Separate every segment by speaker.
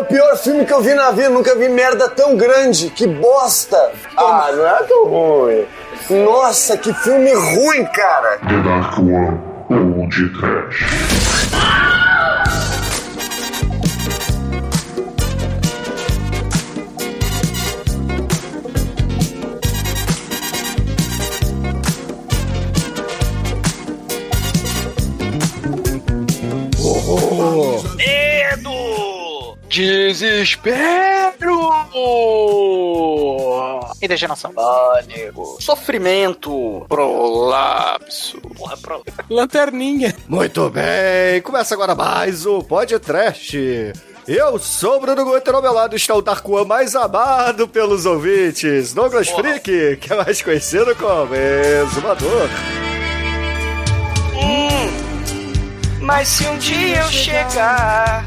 Speaker 1: O pior filme que eu vi na vida. Nunca vi merda tão grande. Que bosta. Ah, não é tão ruim. Nossa, que filme ruim, cara.
Speaker 2: The Dark One ou de Trash.
Speaker 3: Desespero! E degeneração.
Speaker 4: Pânico! Sofrimento!
Speaker 3: Prolapso.
Speaker 4: Porra, pro...
Speaker 5: Lanterninha.
Speaker 6: Muito bem, começa agora mais o Podcast. Eu sou o Bruno Guter, ao meu lado está o Darkuan mais amado pelos ouvintes, Douglas
Speaker 4: Porra.
Speaker 6: Freak, que é mais conhecido como Exumador.
Speaker 4: Mas se um dia eu chegar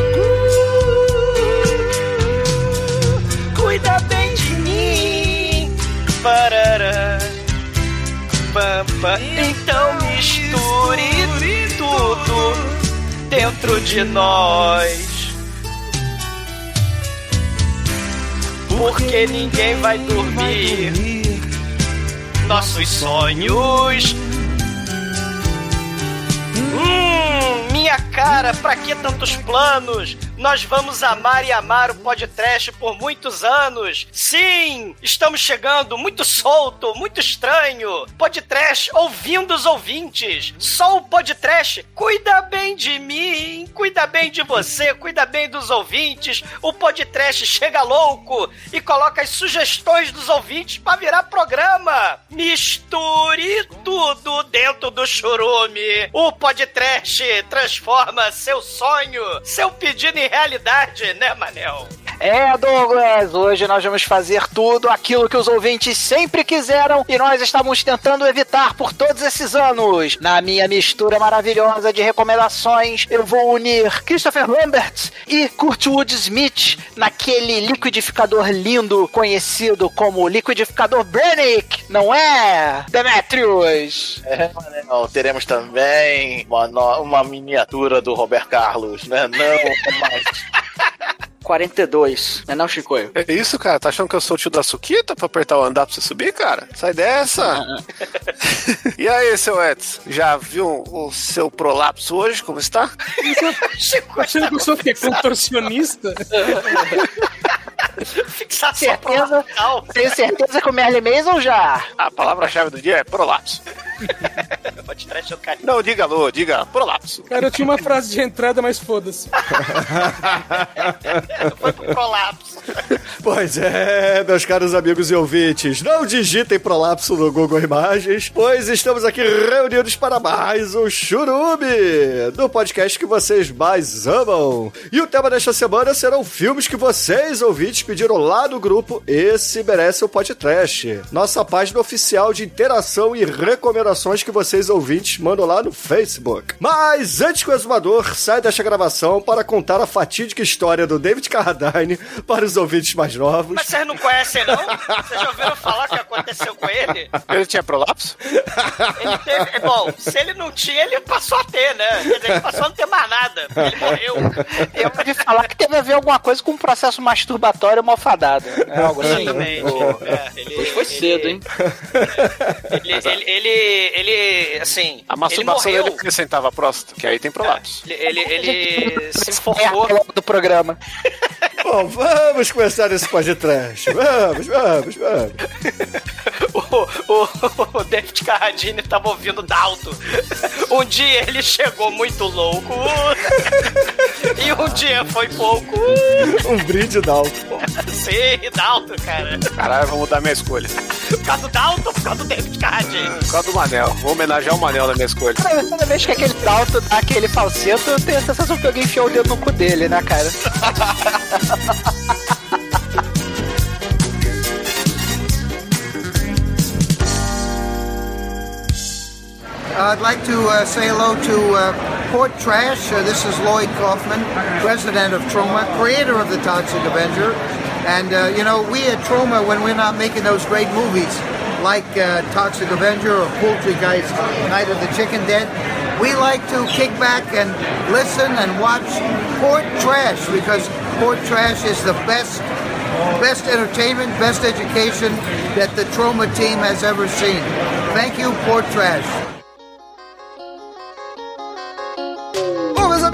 Speaker 4: Cuida bem de mim. Parará. Pam, pam. Então misture tudo dentro de nós. Porque ninguém vai dormir. Nossos sonhos. Hum, minha cara, pra que tantos planos? Nós vamos amar e amar o podcast por muitos anos. Sim, estamos chegando muito solto, muito estranho. Podcast ouvindo os ouvintes. Só o podcast cuida bem de mim, cuida bem de você, cuida bem dos ouvintes. O podcast chega louco e coloca as sugestões dos ouvintes pra virar programa. Misture tudo dentro do churume. O podcast transforma seu sonho, seu pedido em realidade, né, Manel?
Speaker 3: É, Douglas, hoje nós vamos fazer tudo aquilo que os ouvintes sempre quiseram e nós estávamos tentando evitar por todos esses anos. Na minha mistura maravilhosa de recomendações, eu vou unir Christopher Lambert e Kurtwood Smith naquele liquidificador lindo conhecido como liquidificador Brannick, não é, Demetrius?
Speaker 7: É, Manel, teremos também uma, uma miniatura do Roberto Carlos, né? Não, mas
Speaker 3: 42, não é não, Chicoio?
Speaker 8: É isso, cara? Tá achando que eu sou o tio da Suquita pra apertar o andar pra você subir, cara? Sai dessa! e aí, seu Edson? Já viu o seu prolapso hoje? Como está?
Speaker 4: Chico,
Speaker 5: Achando que eu sou o quê? Contorcionista?
Speaker 4: fixação
Speaker 3: Certeza?
Speaker 4: frontal.
Speaker 3: Tenho certeza que o Merlin Mason já.
Speaker 8: A palavra-chave do dia é prolapso.
Speaker 4: Pode trash o cara.
Speaker 8: Não diga alô, diga prolapso.
Speaker 5: Cara, eu tinha uma frase de entrada, mas foda-se.
Speaker 4: Foi pro colapso.
Speaker 6: Pois é, meus caros amigos e ouvintes, não digitem prolapso no Google Imagens, pois estamos aqui reunidos para mais um Churume, do podcast que vocês mais amam. E o tema desta semana serão filmes que vocês, ouvintes, pediram lá no grupo Esse Merece o Podcast, nossa página oficial de interação e recomendações que vocês, ouvintes, mandam lá no Facebook. Mas antes que o exumador saia desta gravação para contar a fatídica história do David Carradine para os ouvintes mais novos.
Speaker 4: Mas vocês não conhecem, não? Vocês já ouviram falar que aconteceu com ele?
Speaker 8: Ele tinha prolapso?
Speaker 4: Ele teve. Bom, se ele não tinha, ele passou a ter, né? Quer dizer, ele passou a não ter mais nada. Ele morreu.
Speaker 3: Eu ouvi falar que teve a ver alguma coisa com um processo masturbatório malfadado. É algo assim.
Speaker 4: Exatamente. É, ele,
Speaker 9: foi cedo, hein?
Speaker 4: Ele, ele, ele, ele, assim.
Speaker 8: A masturbação
Speaker 4: ele
Speaker 8: dele acrescentava a próstata, que aí tem prolapso.
Speaker 4: Ele, ele, ele se
Speaker 3: É longo do programa.
Speaker 6: Bom, vamos começar esse podcast. Vamos, vamos, vamos.
Speaker 4: O, o, o David Carradine tava ouvindo Dalto. Um dia ele chegou muito louco. E um dia foi pouco.
Speaker 6: Um brinde Dalton.
Speaker 4: Sim, Dalto, cara.
Speaker 8: Caralho, vou mudar minha escolha.
Speaker 4: Por causa do Dalton, por causa do David Carradine.
Speaker 8: Por causa do Manel. Vou homenagear o Manel na minha escolha.
Speaker 3: Toda toda vez que aquele Dalton dá aquele falseto, eu tenho a sensação que alguém enfiou o dedo no cu dele, né, cara?
Speaker 9: I'd like to uh, say hello to uh, Port Trash. Uh, this is Lloyd Kaufman, president of Troma, creator of the Toxic Avenger. And, uh, you know, we at Troma, when we're not making those great movies like uh, Toxic Avenger or Poultrygeist, Night of the Chicken Dead, we like to kick back and listen and watch Port Trash because Port Trash is the best best entertainment, best education that the Trauma team has ever seen. Thank you, Port Trash.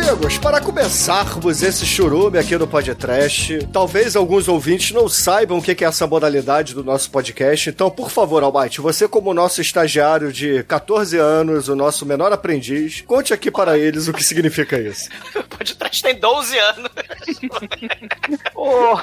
Speaker 6: Amigos, para começarmos esse churume aqui no podcast, talvez alguns ouvintes não saibam o que é essa modalidade do nosso podcast, então, por favor, Almighty, você como nosso estagiário de 14 anos, o nosso menor aprendiz, conte aqui para eles o que significa isso.
Speaker 4: Pode trás tem 12 anos.
Speaker 3: O,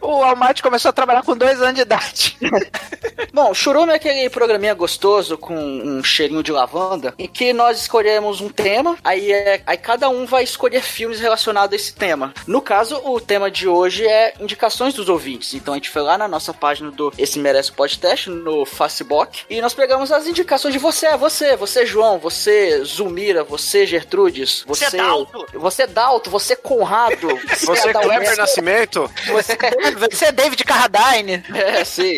Speaker 3: o Almighty começou a trabalhar com dois anos de idade.
Speaker 10: Bom, Churume é aquele programinha gostoso com um cheirinho de lavanda, em que nós escolhemos um tema, aí, é, aí cada um vai escolher filmes relacionados a esse tema. No caso, o tema de hoje é indicações dos ouvintes. Então a gente foi lá na nossa página do Esse Merece Podcast, no Facebook, e nós pegamos as indicações de você, você, você João, você Zulmira, você Gertrudes, você...
Speaker 4: Você é Dalto.
Speaker 10: Você Dalto, você Conrado,
Speaker 8: Você é Kleber Nascimento?
Speaker 3: Você, você é David Carradine.
Speaker 10: É, sim.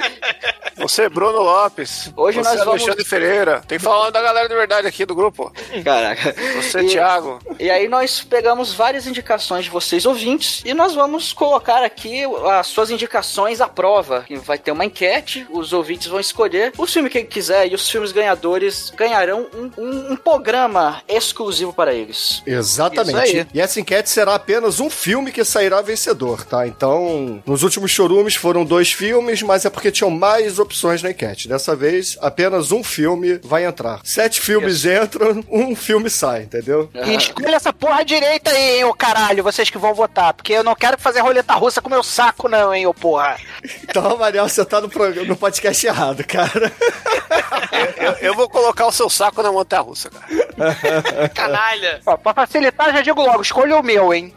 Speaker 8: Você é Bruno Lopes?
Speaker 10: Hoje
Speaker 8: você
Speaker 10: nós
Speaker 8: é
Speaker 10: vamos-
Speaker 8: Alexandre Ferreira? Tem que falar da galera de verdade aqui do grupo.
Speaker 10: Caraca.
Speaker 8: Você é
Speaker 10: E-
Speaker 8: Thiago?
Speaker 10: E aí nós pegamos várias indicações de vocês ouvintes e nós vamos colocar aqui as suas indicações à prova. Vai ter uma enquete, os ouvintes vão escolher o filme que quiser e os filmes ganhadores ganharão um, um- um programa exclusivo para eles.
Speaker 6: Exatamente. E essa enquete será apenas um filme que sairá vencedor, tá? Então, nos últimos chorumes foram dois filmes, mas é porque tinham mais opções na enquete. Dessa vez, apenas um filme vai entrar. Sete filmes entram, um filme sai, entendeu?
Speaker 3: E escolha essa porra direita aí, hein, ô caralho, vocês que vão votar. Porque eu não quero fazer roleta russa com meu saco, não, hein, ô porra.
Speaker 6: Então, Mariel, você tá no, programa, no podcast errado, cara.
Speaker 8: Eu, eu vou colocar o seu saco na montanha russa, cara.
Speaker 4: Canalha.
Speaker 3: Ó, pra facilitar, já digo logo, escolha o meu, hein.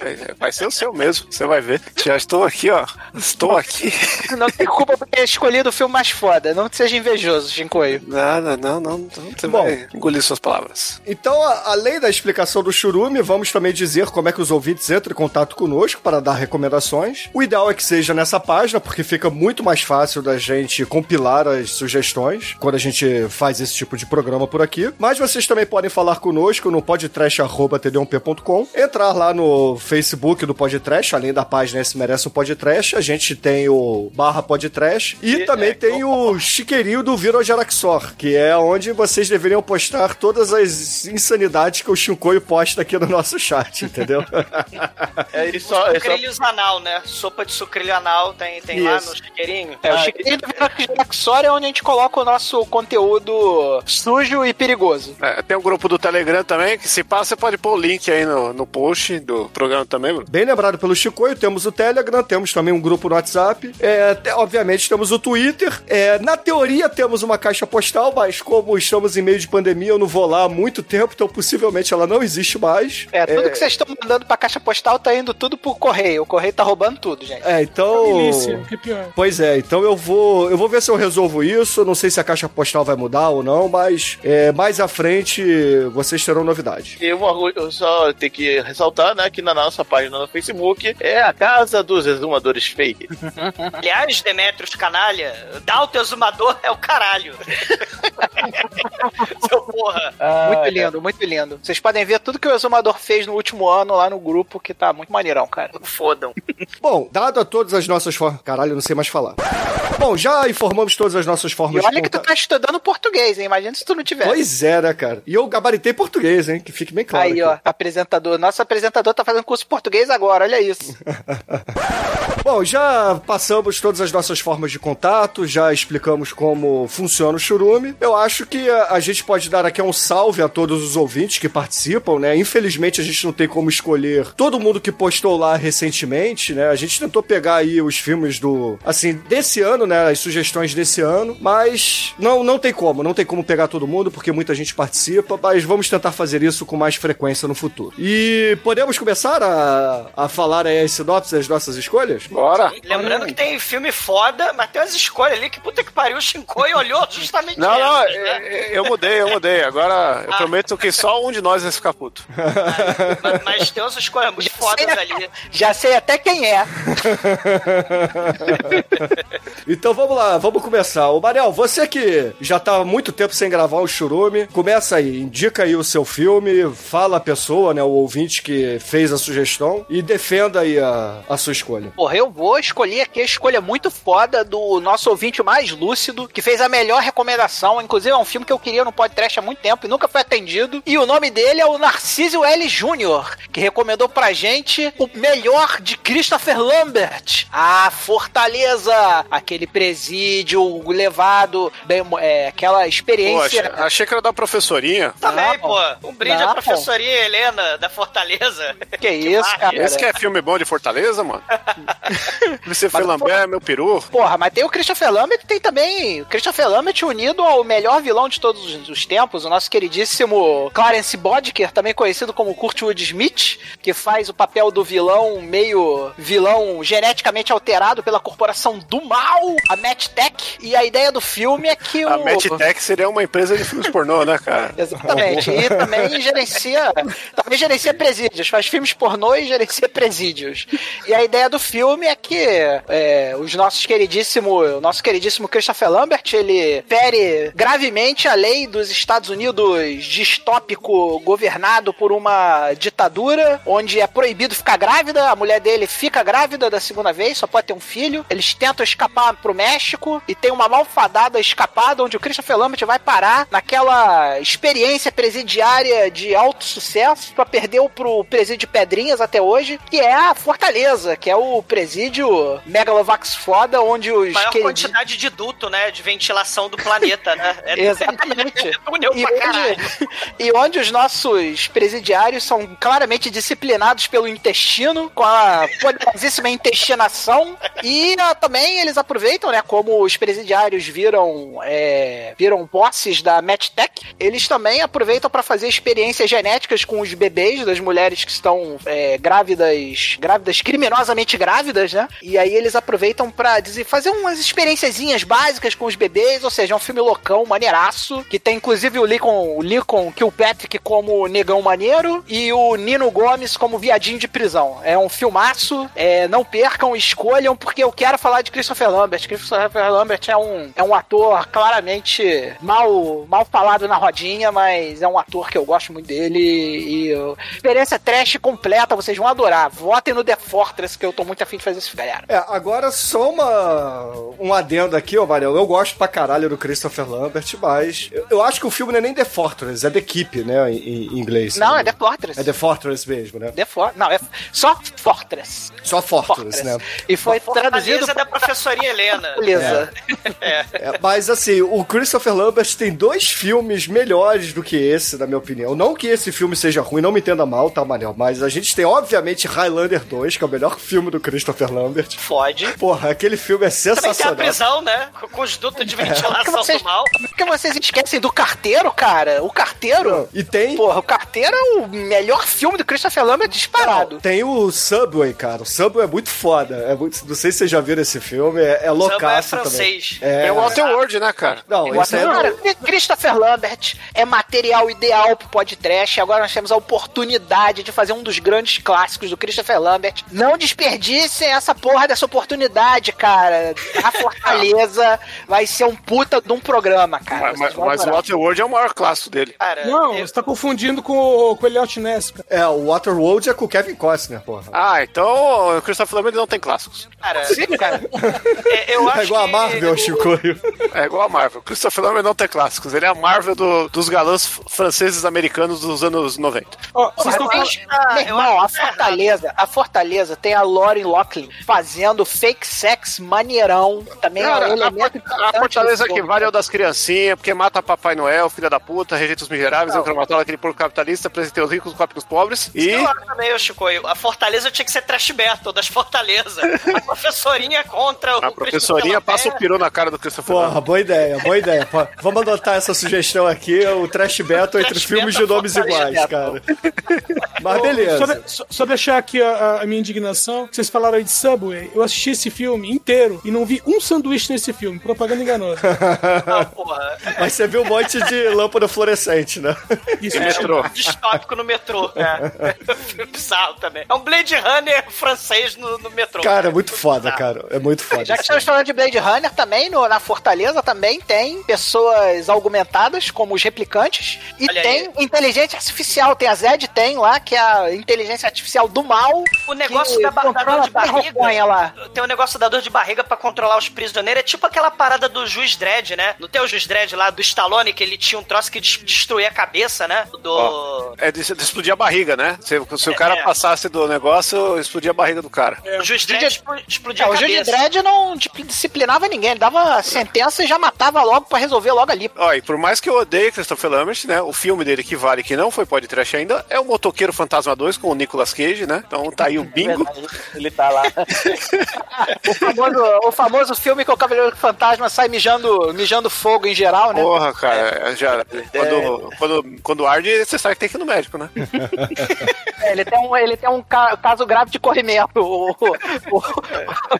Speaker 8: É, Vai ser o seu mesmo, você vai ver. Já estou aqui, ó. Estou aqui.
Speaker 3: Não tem culpa por ter escolhido o filme mais foda. Não seja invejoso, Shinkoio.
Speaker 8: Nada, não, não, não. Você
Speaker 6: Bom.
Speaker 8: vai engolir suas palavras.
Speaker 6: Então, além da explicação do churume, vamos também dizer como é que os ouvintes entram em contato conosco para dar recomendações. O ideal é que seja nessa página, porque fica muito mais fácil da gente compilar as sugestões quando a gente faz esse tipo de programa por aqui. Mas vocês também podem falar conosco no podtrash.td1p.com, entrar lá no Facebook do Podtrash, além da página Esse Merece um Podtrash, a gente tem o barra Podtrash e, também tem o chiqueirinho do Viro Jaraxor, que é onde vocês deveriam postar todas as insanidades que o Shinkoio posta aqui no nosso chat, entendeu?
Speaker 7: É isso, é só,
Speaker 4: Sucrilhos anal, né? Sopa de sucrilho anal tem, tem lá no chiqueirinho.
Speaker 3: É, o chiqueirinho do Viraxor é onde a gente coloca o nosso conteúdo sujo e perigoso.
Speaker 8: É, tem um grupo do Telegram também, que se passa, você pode pôr o link aí no, no post do programa também, Bruno.
Speaker 6: Bem lembrado pelo Chicoio, temos o Telegram, temos também um grupo no WhatsApp, é, te- obviamente temos o Twitter, é, na teoria temos uma caixa postal, mas como estamos em meio de pandemia, eu não vou lá há muito tempo, então possivelmente ela não existe mais.
Speaker 3: É, tudo que vocês estão mandando pra caixa postal tá indo tudo pro correio. O correio tá roubando tudo, gente.
Speaker 6: É, então.
Speaker 5: Milícia, o que é pior.
Speaker 6: Pois é, então eu vou, eu vou ver se eu resolvo isso. Não sei se a caixa postal vai mudar ou não, mas é, mais à frente vocês terão novidade.
Speaker 7: E uma, eu só tenho que ressaltar, né, que na nossa página no Facebook é a casa dos exumadores fake.
Speaker 4: Aliás, Demetrios canalha, dar o teu exumador é o caralho. Seu porra.
Speaker 3: muito lindo, muito lindo. Vocês podem ver tudo que o Exumador fez no último ano lá no grupo, que tá muito maneirão, cara.
Speaker 4: Fodam.
Speaker 6: Bom, dado a todas as nossas formas. Caralho, eu não sei mais falar. Bom, já informamos todas as nossas
Speaker 3: E
Speaker 6: formas
Speaker 3: olha
Speaker 6: de
Speaker 3: que tu tá estudando português, hein? Imagina se tu não tiver.
Speaker 6: Pois é, né, cara? E eu gabaritei português, hein? Que fique bem claro.
Speaker 3: Aí,
Speaker 6: aqui.
Speaker 3: ó, apresentador. Nosso apresentador tá fazendo curso de português agora, olha isso.
Speaker 6: Bom, já passamos todas as nossas formas de contato, já explicamos como funciona o churume. Eu acho que a, a gente pode dar aqui um salve a todos os ouvintes que participam, né? Infelizmente a gente não tem como escolher todo mundo que postou lá recentemente, né? A gente tentou pegar aí os filmes do. Assim, desse ano né? As sugestões desse ano, mas não, não tem como, não tem como pegar todo mundo, porque muita gente participa, mas vamos tentar fazer isso com mais frequência no futuro. E podemos começar a, a falar aí as sinopses das nossas escolhas?
Speaker 8: Bora.
Speaker 4: Lembrando que tem filme foda, mas tem umas escolhas ali que puta que pariu, o Shinkoi olhou justamente
Speaker 8: Não, não,
Speaker 4: essas, né?
Speaker 8: eu, eu mudei, eu mudei. Agora eu prometo que só um de nós vai ficar puto.
Speaker 4: Mas, mas tem umas escolhas muito fodas ali.
Speaker 3: Já sei até quem é.
Speaker 6: Então vamos lá, vamos começar. O Mariel, você que já tá há muito tempo sem gravar o Churume, começa aí, indica aí o seu filme, fala a pessoa, né, o ouvinte que fez a sugestão e defenda aí a, a sua escolha.
Speaker 3: Porra, eu vou escolher aqui a escolha muito foda do nosso ouvinte mais lúcido, que fez a melhor recomendação. Inclusive, é um filme que eu queria no podcast há muito tempo e nunca foi atendido. E o nome dele é o Narciso L. Jr., que recomendou pra gente o melhor de Christopher Lambert. A Fortaleza, aquele presídio levado, bem, é, aquela experiência.
Speaker 8: Poxa, achei que era da professoria.
Speaker 4: Também,
Speaker 3: Não,
Speaker 4: pô. Um brinde
Speaker 3: Não,
Speaker 4: à professoria Helena da Fortaleza.
Speaker 3: Que isso,
Speaker 4: marca.
Speaker 3: cara.
Speaker 8: Esse que é filme bom de Fortaleza, mano? Christopher
Speaker 3: Mas,
Speaker 8: Lambert, meu peru.
Speaker 3: Porra, mas tem o Christopher Lambert, tem também o Christopher Lambert unido ao melhor vilão de todos os- os tempos, o nosso queridíssimo Clarence Bodker, também conhecido como Kurtwood Smith, que faz o papel do vilão meio vilão geneticamente alterado pela corporação do mal, a MatTech. E a ideia do filme é que
Speaker 8: A
Speaker 3: o
Speaker 8: MatTech seria uma empresa de filmes pornô, né, cara?
Speaker 3: Exatamente. E também gerencia, também gerencia presídios, faz filmes pornô e gerencia presídios. E a ideia do filme é que é, os nossos queridíssimo, o nosso queridíssimo Christopher Lambert, ele fere gravemente a lei dos Estados Unidos distópico governado por uma ditadura, onde é proibido ficar grávida, a mulher dele fica grávida da segunda vez, só pode ter um filho. Eles tentam escapar pro México e tem uma malfadada escapada onde o Christopher Lambert vai parar naquela experiência presidiária de alto sucesso pra perder pro presídio Pedrinhas até hoje, que é a Fortaleza, que é o presídio Megalovax foda, onde os
Speaker 4: Maior
Speaker 3: queridi-
Speaker 4: quantidade de duto, né? De ventilação do planeta, né? É,
Speaker 3: Exatamente.
Speaker 4: É túnel
Speaker 3: E
Speaker 4: pra
Speaker 3: onde, e onde os nossos presidiários são claramente disciplinados pelo intestino, com a poderosíssima intestinação. E ah, também eles aproveitam, né? Como os presidiários viram, é, viram posses da MatTech, eles também aproveitam para fazer experiências genéticas com os bebês das mulheres que estão é, grávidas, grávidas, criminosamente grávidas, né? E aí eles aproveitam pra dizer, fazer umas experienciazinhas básicas com os bebês, ou seja, é um filme loucão, maneiraço, que tem inclusive o Lincoln, o Lincoln Kilpatrick como negão maneiro e o Nino Gomes como viadinho de prisão. É um filmaço, é, não percam, escolham, porque eu quero falar de Christopher Lambert. Christopher Lambert é um, é um ator claramente mal, mal falado na rodinha, mas é um ator que eu gosto muito dele e uh, experiência trash completa, vocês vão adorar. Votem no The Fortress, que eu tô muito afim de fazer isso, galera.
Speaker 6: É, agora só uma, um adendo aqui, ó, Mariel. Eu gosto pra caralho do Christopher Lambert, mas eu, eu acho que o filme não é nem The Fortress, é The Keep, né, em, em inglês.
Speaker 3: Não, é The Fortress.
Speaker 6: É The Fortress mesmo, né?
Speaker 3: The For... Não, é só Fortress.
Speaker 6: Só Fortress,
Speaker 3: Fortress.
Speaker 6: né?
Speaker 3: E foi traduzido
Speaker 4: Fortaleza da professoria Helena.
Speaker 3: Beleza.
Speaker 6: É, mas assim, o Christopher Lambert tem dois filmes melhores do que esse, na minha opinião. Não que esse filme seja ruim, não me entenda mal, tá, Manel? Mas a gente tem, obviamente, Highlander 2, que é o melhor filme do Christopher Lambert.
Speaker 4: Fode.
Speaker 6: Porra, aquele filme é
Speaker 4: Também tem a prisão, né? Com- os dutos de ventilação
Speaker 3: vocês,
Speaker 4: do mal.
Speaker 3: por que vocês esquecem do carteiro, cara? O carteiro.
Speaker 6: E tem,
Speaker 3: Porra, o carteiro é o melhor filme do Christopher Lambert disparado.
Speaker 6: tem o Subway, cara. O Subway é muito foda. É muito, não sei se vocês já viram esse filme, é, é loucaço também.
Speaker 4: francês.
Speaker 6: É,
Speaker 8: É o Walter Ward, né, cara?
Speaker 6: Não,
Speaker 3: Eu
Speaker 6: esse é.
Speaker 3: Cara, Christopher Lambert é material ideal pro podcast. Agora nós temos a oportunidade de fazer um dos grandes clássicos do Christopher Lambert. Não desperdicem essa porra dessa oportunidade, cara. A Fortaleza vai ser um puta de um programa, cara.
Speaker 8: Mas, mas, o Ward é o maior clássico dele.
Speaker 4: Cara,
Speaker 5: Não,
Speaker 4: eu-
Speaker 5: você tá confundindo com, o- com o Elliot Ness, cara.
Speaker 6: É, o Waterworld é com o Kevin Costner, porra.
Speaker 8: Ah, então o Christopher Lambert não tem clássicos.
Speaker 4: cara,
Speaker 3: Sim, cara.
Speaker 4: é- eu acho
Speaker 6: É igual a
Speaker 4: que
Speaker 6: Marvel, Chicoio.
Speaker 8: É igual a Marvel. Christopher Lambert não tem clássicos. Ele é a Marvel do- dos galãs franceses americanos dos anos 90.
Speaker 5: Ó, vocês estão falando...
Speaker 3: irmão, a
Speaker 4: é
Speaker 3: Fortaleza, a Fortaleza tem a Lauren Locklin fazendo fake sex maneirão. Também é um
Speaker 8: Cara, a,
Speaker 3: elemento
Speaker 8: a
Speaker 3: importante
Speaker 8: Fortaleza que vale é o
Speaker 3: cara.
Speaker 8: das criancinhas, porque mata Papai Noel, filha da puta, rejeita os miseráveis, entra no aquele porco capitalista, apresentei os ricos, copa os pobres. E
Speaker 4: Eu acho também, Chico, a Fortaleza tinha que ser trash battle das Fortaleza. A professorinha contra o
Speaker 8: a professorinha passa o peru na cara do Christopher Nolan.
Speaker 6: Porra, boa ideia, boa ideia. Pô, Vamos adotar essa sugestão aqui, o Trash Battle entre
Speaker 4: Trash
Speaker 6: filmes de nomes iguais, cara. Mas
Speaker 5: Só,
Speaker 6: beleza.
Speaker 5: de- só- só deixar aqui a, a minha indignação. Vocês falaram aí de Subway. Eu assisti esse filme inteiro e não vi um sanduíche nesse filme. Propaganda enganosa.
Speaker 4: Ah, porra.
Speaker 6: Mas você viu um monte de lâmpada fluorescente, né?
Speaker 5: Isso
Speaker 8: É metrô.
Speaker 4: Distópico no metrô. É. Filme bizarro também. É um Blade Runner francês no, no metrô.
Speaker 6: Cara, é muito foda, cara. É muito foda.
Speaker 3: Já que estamos falando de Blade Runner, também no- na Fortaleza também tem pessoas augmentadas, como os replicantes, e
Speaker 4: Olha
Speaker 3: tem inteligência artificial. Tem a Zed, tem lá, que é a inteligência artificial do mal.
Speaker 4: O negócio da, da dor de barriga.
Speaker 3: lá.
Speaker 4: Tem um negócio da dor de barriga pra controlar os prisioneiros. É tipo aquela parada do Juiz Dredd, né? Não tem o Juiz Dredd lá do Stallone, que ele tinha um troço que des- destruía a cabeça, né? Do.
Speaker 8: Ó, É de, de explodir a barriga, né? Se, se o cara
Speaker 4: É.
Speaker 8: passasse do negócio, explodia a barriga do cara.
Speaker 4: O Juiz Dredd expl- explodia
Speaker 3: É,
Speaker 4: a
Speaker 3: o Juiz
Speaker 4: cabeça.
Speaker 3: Dredd não di- disciplinava ninguém, ele dava a sentença e já matava logo pra resolver logo ali.
Speaker 8: Ó, e por mais que eu odeie Christopher Lambert, né? O filme dele que vale, que não foi podcast ainda, é o Motoqueiro Fantasma 2 com o Nicolas Cage, né? Então tá aí o bingo.
Speaker 7: Ele tá lá.
Speaker 3: O famoso, o famoso filme que o Cavaleiro Fantasma sai mijando, mijando fogo em geral, né?
Speaker 8: Porra, cara, já, quando, quando, quando arde, você sabe que tem que ir no médico, né?
Speaker 3: É, ele tem um, ele tem um ca- caso grave de corrimento, o, o,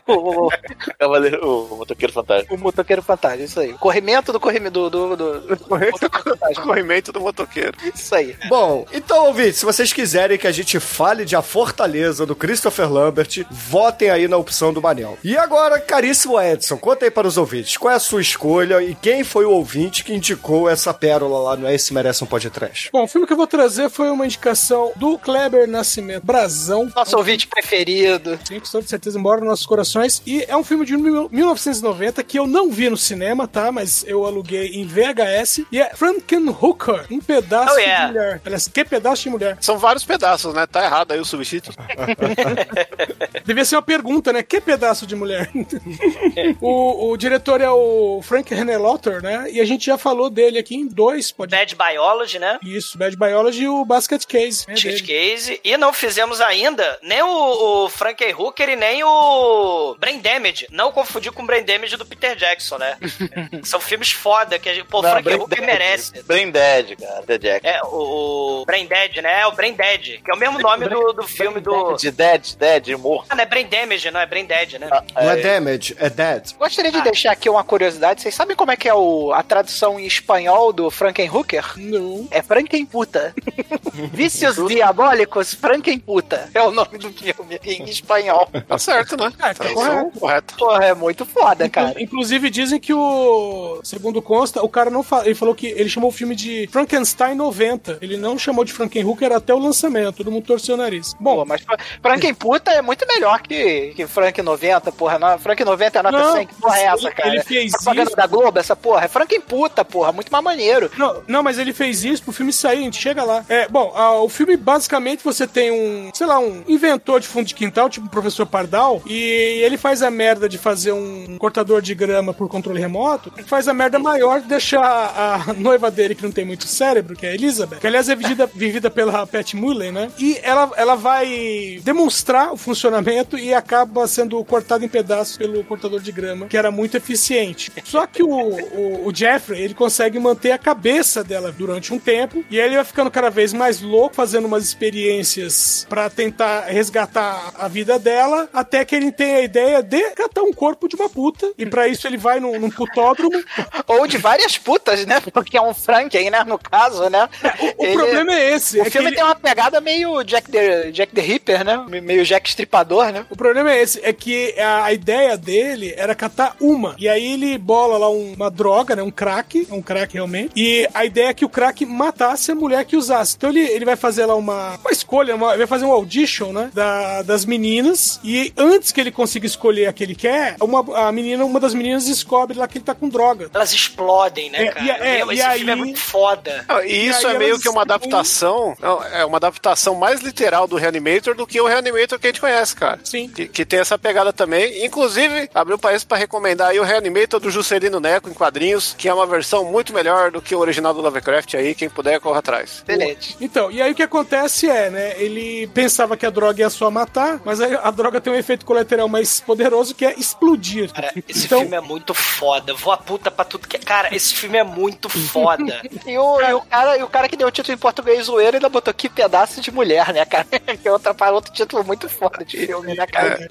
Speaker 3: o, o,
Speaker 7: Cavaleiro, o motoqueiro fantasma.
Speaker 3: o motoqueiro fantasma, isso aí. Corrimento do corrimento do, do, do, do motoqueiro fantasma.
Speaker 8: Corrimento do motoqueiro.
Speaker 3: Isso aí.
Speaker 6: Bom, então, ouvintes, se vocês quiserem que a gente fale de A Fortaleza do Christopher Lambert, votem aí na opção do Manel. E agora, caríssimo Edson, conta aí para os ouvintes, qual é a sua escolha e quem foi o ouvinte que indicou essa pérola lá no Esse Merece um Podcast?
Speaker 5: Bom, o filme que eu vou trazer foi uma indicação do Kleber Nascimento, Brasão.
Speaker 3: Nosso ouvinte preferido.
Speaker 5: Sim, com toda certeza mora nos nossos corações. E é um filme de mil- 1990 que eu não vi no cinema, tá? Mas eu aluguei em VHS. E é Frankenhooker, um pedaço
Speaker 4: Oh, yeah.
Speaker 5: de mulher. Aliás, que pedaço de mulher?
Speaker 8: São vários pedaços, né? Tá errado aí o subtítulo.
Speaker 5: Devia ser uma pergunta, né? Que pedaço de mulher? o, o diretor é o Frank Hennelotter, né? E a gente já falou dele aqui em dois podcasts.
Speaker 4: Bad Biology, né?
Speaker 5: Isso, Bad Biology e o Basket Case. né,
Speaker 4: Cheat
Speaker 5: dele.
Speaker 4: Case. E não fizemos ainda nem o, o Frankie Hooker e nem o Brain Damage. Não confundir com o Brain Damage do Peter Jackson, né? São filmes foda que a gente. Pô, o Frankie
Speaker 7: Brain
Speaker 4: Hooker
Speaker 7: Dead.
Speaker 4: merece.
Speaker 7: Brain Dead, cara. The Jack.
Speaker 4: É, o, o Brain Dead, né? É o Brain Dead, que é o mesmo nome do, do filme do.
Speaker 7: De Dead, Dead, morto.
Speaker 4: Ah, não é Brain Damage, não é Brain Dead, né?
Speaker 6: Não é damage, é dead.
Speaker 3: Gostaria de deixar aqui uma curiosidade. Vocês sabem como é que é o, a tradução em espanhol do Frankenhooker?
Speaker 5: Não.
Speaker 3: É Frankenputa. Vícios diabólicos, Frankenputa. É o nome do filme em espanhol.
Speaker 8: Tá certo, né?
Speaker 5: Ah, tá
Speaker 8: Tradução correta.
Speaker 3: Porra, é muito foda, cara.
Speaker 5: Inclusive dizem que o. Segundo consta, o cara não fala. Ele falou que ele chamou o filme de Frankenstein 90. Ele não chamou de Frankenhooker até o lançamento. Todo mundo torceu o nariz. Bom,
Speaker 3: Pô, mas Frankenputa é muito melhor que, que Frank 90, porra. Não, Frank 90 é nota
Speaker 5: Não,
Speaker 3: 100. Que porra é essa,
Speaker 5: ele-
Speaker 3: cara?
Speaker 5: ele fez
Speaker 3: Propaganda
Speaker 5: isso.
Speaker 3: da Globo, essa porra. É Frankenputa, porra. Muito mais maneiro.
Speaker 5: Não, não, mas ele fez isso pro filme sair, a gente chega lá. É, bom, ah, o filme basicamente você tem um, sei lá, um inventor de fundo de quintal, tipo o professor Pardal, e ele faz a merda de fazer um cortador de grama por controle remoto, faz a merda maior de deixar a noiva dele, que não tem muito cérebro, que é a Elizabeth, que aliás é vivida, vivida pela Pat Mullen, né? E ela, ela vai demonstrar o funcionamento e acaba sendo cortada em pedaços pelo cortador de grama, que era muito eficiente. Só que o, o, o Jeffrey, ele consegue manter a cabeça dela durante um tempo, e aí ele vai ficando cada vez mais louco, fazendo umas experiências pra tentar resgatar a vida dela, até que ele tem a ideia de resgatar um corpo de uma puta, e pra isso ele vai num, num putódromo.
Speaker 3: Ou de várias putas, né? Porque é um Franken, né? No caso, né?
Speaker 5: O
Speaker 3: Ele-
Speaker 5: problema é esse.
Speaker 3: O
Speaker 5: é
Speaker 3: filme
Speaker 5: ele-
Speaker 3: tem uma pegada meio Jack the, Jack the Ripper, né? Meio Jack Stripador, né?
Speaker 5: O problema é esse, é que a ideia dele era catar uma. E aí ele bola lá um- uma droga, né? Um crack, um crack realmente. E a ideia é que o crack matasse a mulher que usasse. Então ele, ele vai fazer lá uma, uma escolha, uma- ele vai fazer um audition, né? Da, das meninas. E antes que ele consiga escolher a que ele quer, uma, a menina, uma das meninas descobre lá que ele tá com droga.
Speaker 4: Elas explodem, né,
Speaker 5: É,
Speaker 4: cara?
Speaker 5: e- é,
Speaker 4: Meu,
Speaker 5: e
Speaker 4: esse
Speaker 5: aí-
Speaker 4: filme é muito foda.
Speaker 8: Não, e isso
Speaker 5: aí
Speaker 8: é meio que uma adaptação. Não, é uma adaptação mais literal do Reanimator do que o Reanimator que a gente conhece, cara.
Speaker 5: Sim.
Speaker 8: Que, que tem essa pegada também. Inclusive, abriu um país pra recomendar aí o Reanimator do Juscelino Neco em quadrinhos, que é uma versão muito melhor do que o original do Lovecraft aí. Quem puder, corra atrás.
Speaker 3: Excelente.
Speaker 5: Então, e aí o que acontece é, né? ele pensava que a droga ia só matar, mas a, a droga tem um efeito colateral mais poderoso que é explodir.
Speaker 4: Cara, esse
Speaker 5: então,
Speaker 4: filme é muito foda. Vou a puta pra tudo que. Cara, esse filme é muito foda.
Speaker 3: E o, e o cara, e o cara que deu o título em português zoeiro ainda botou que pedaço de mulher, né, cara? Que é outra, outro título muito foda de filme, né, cara?
Speaker 5: é-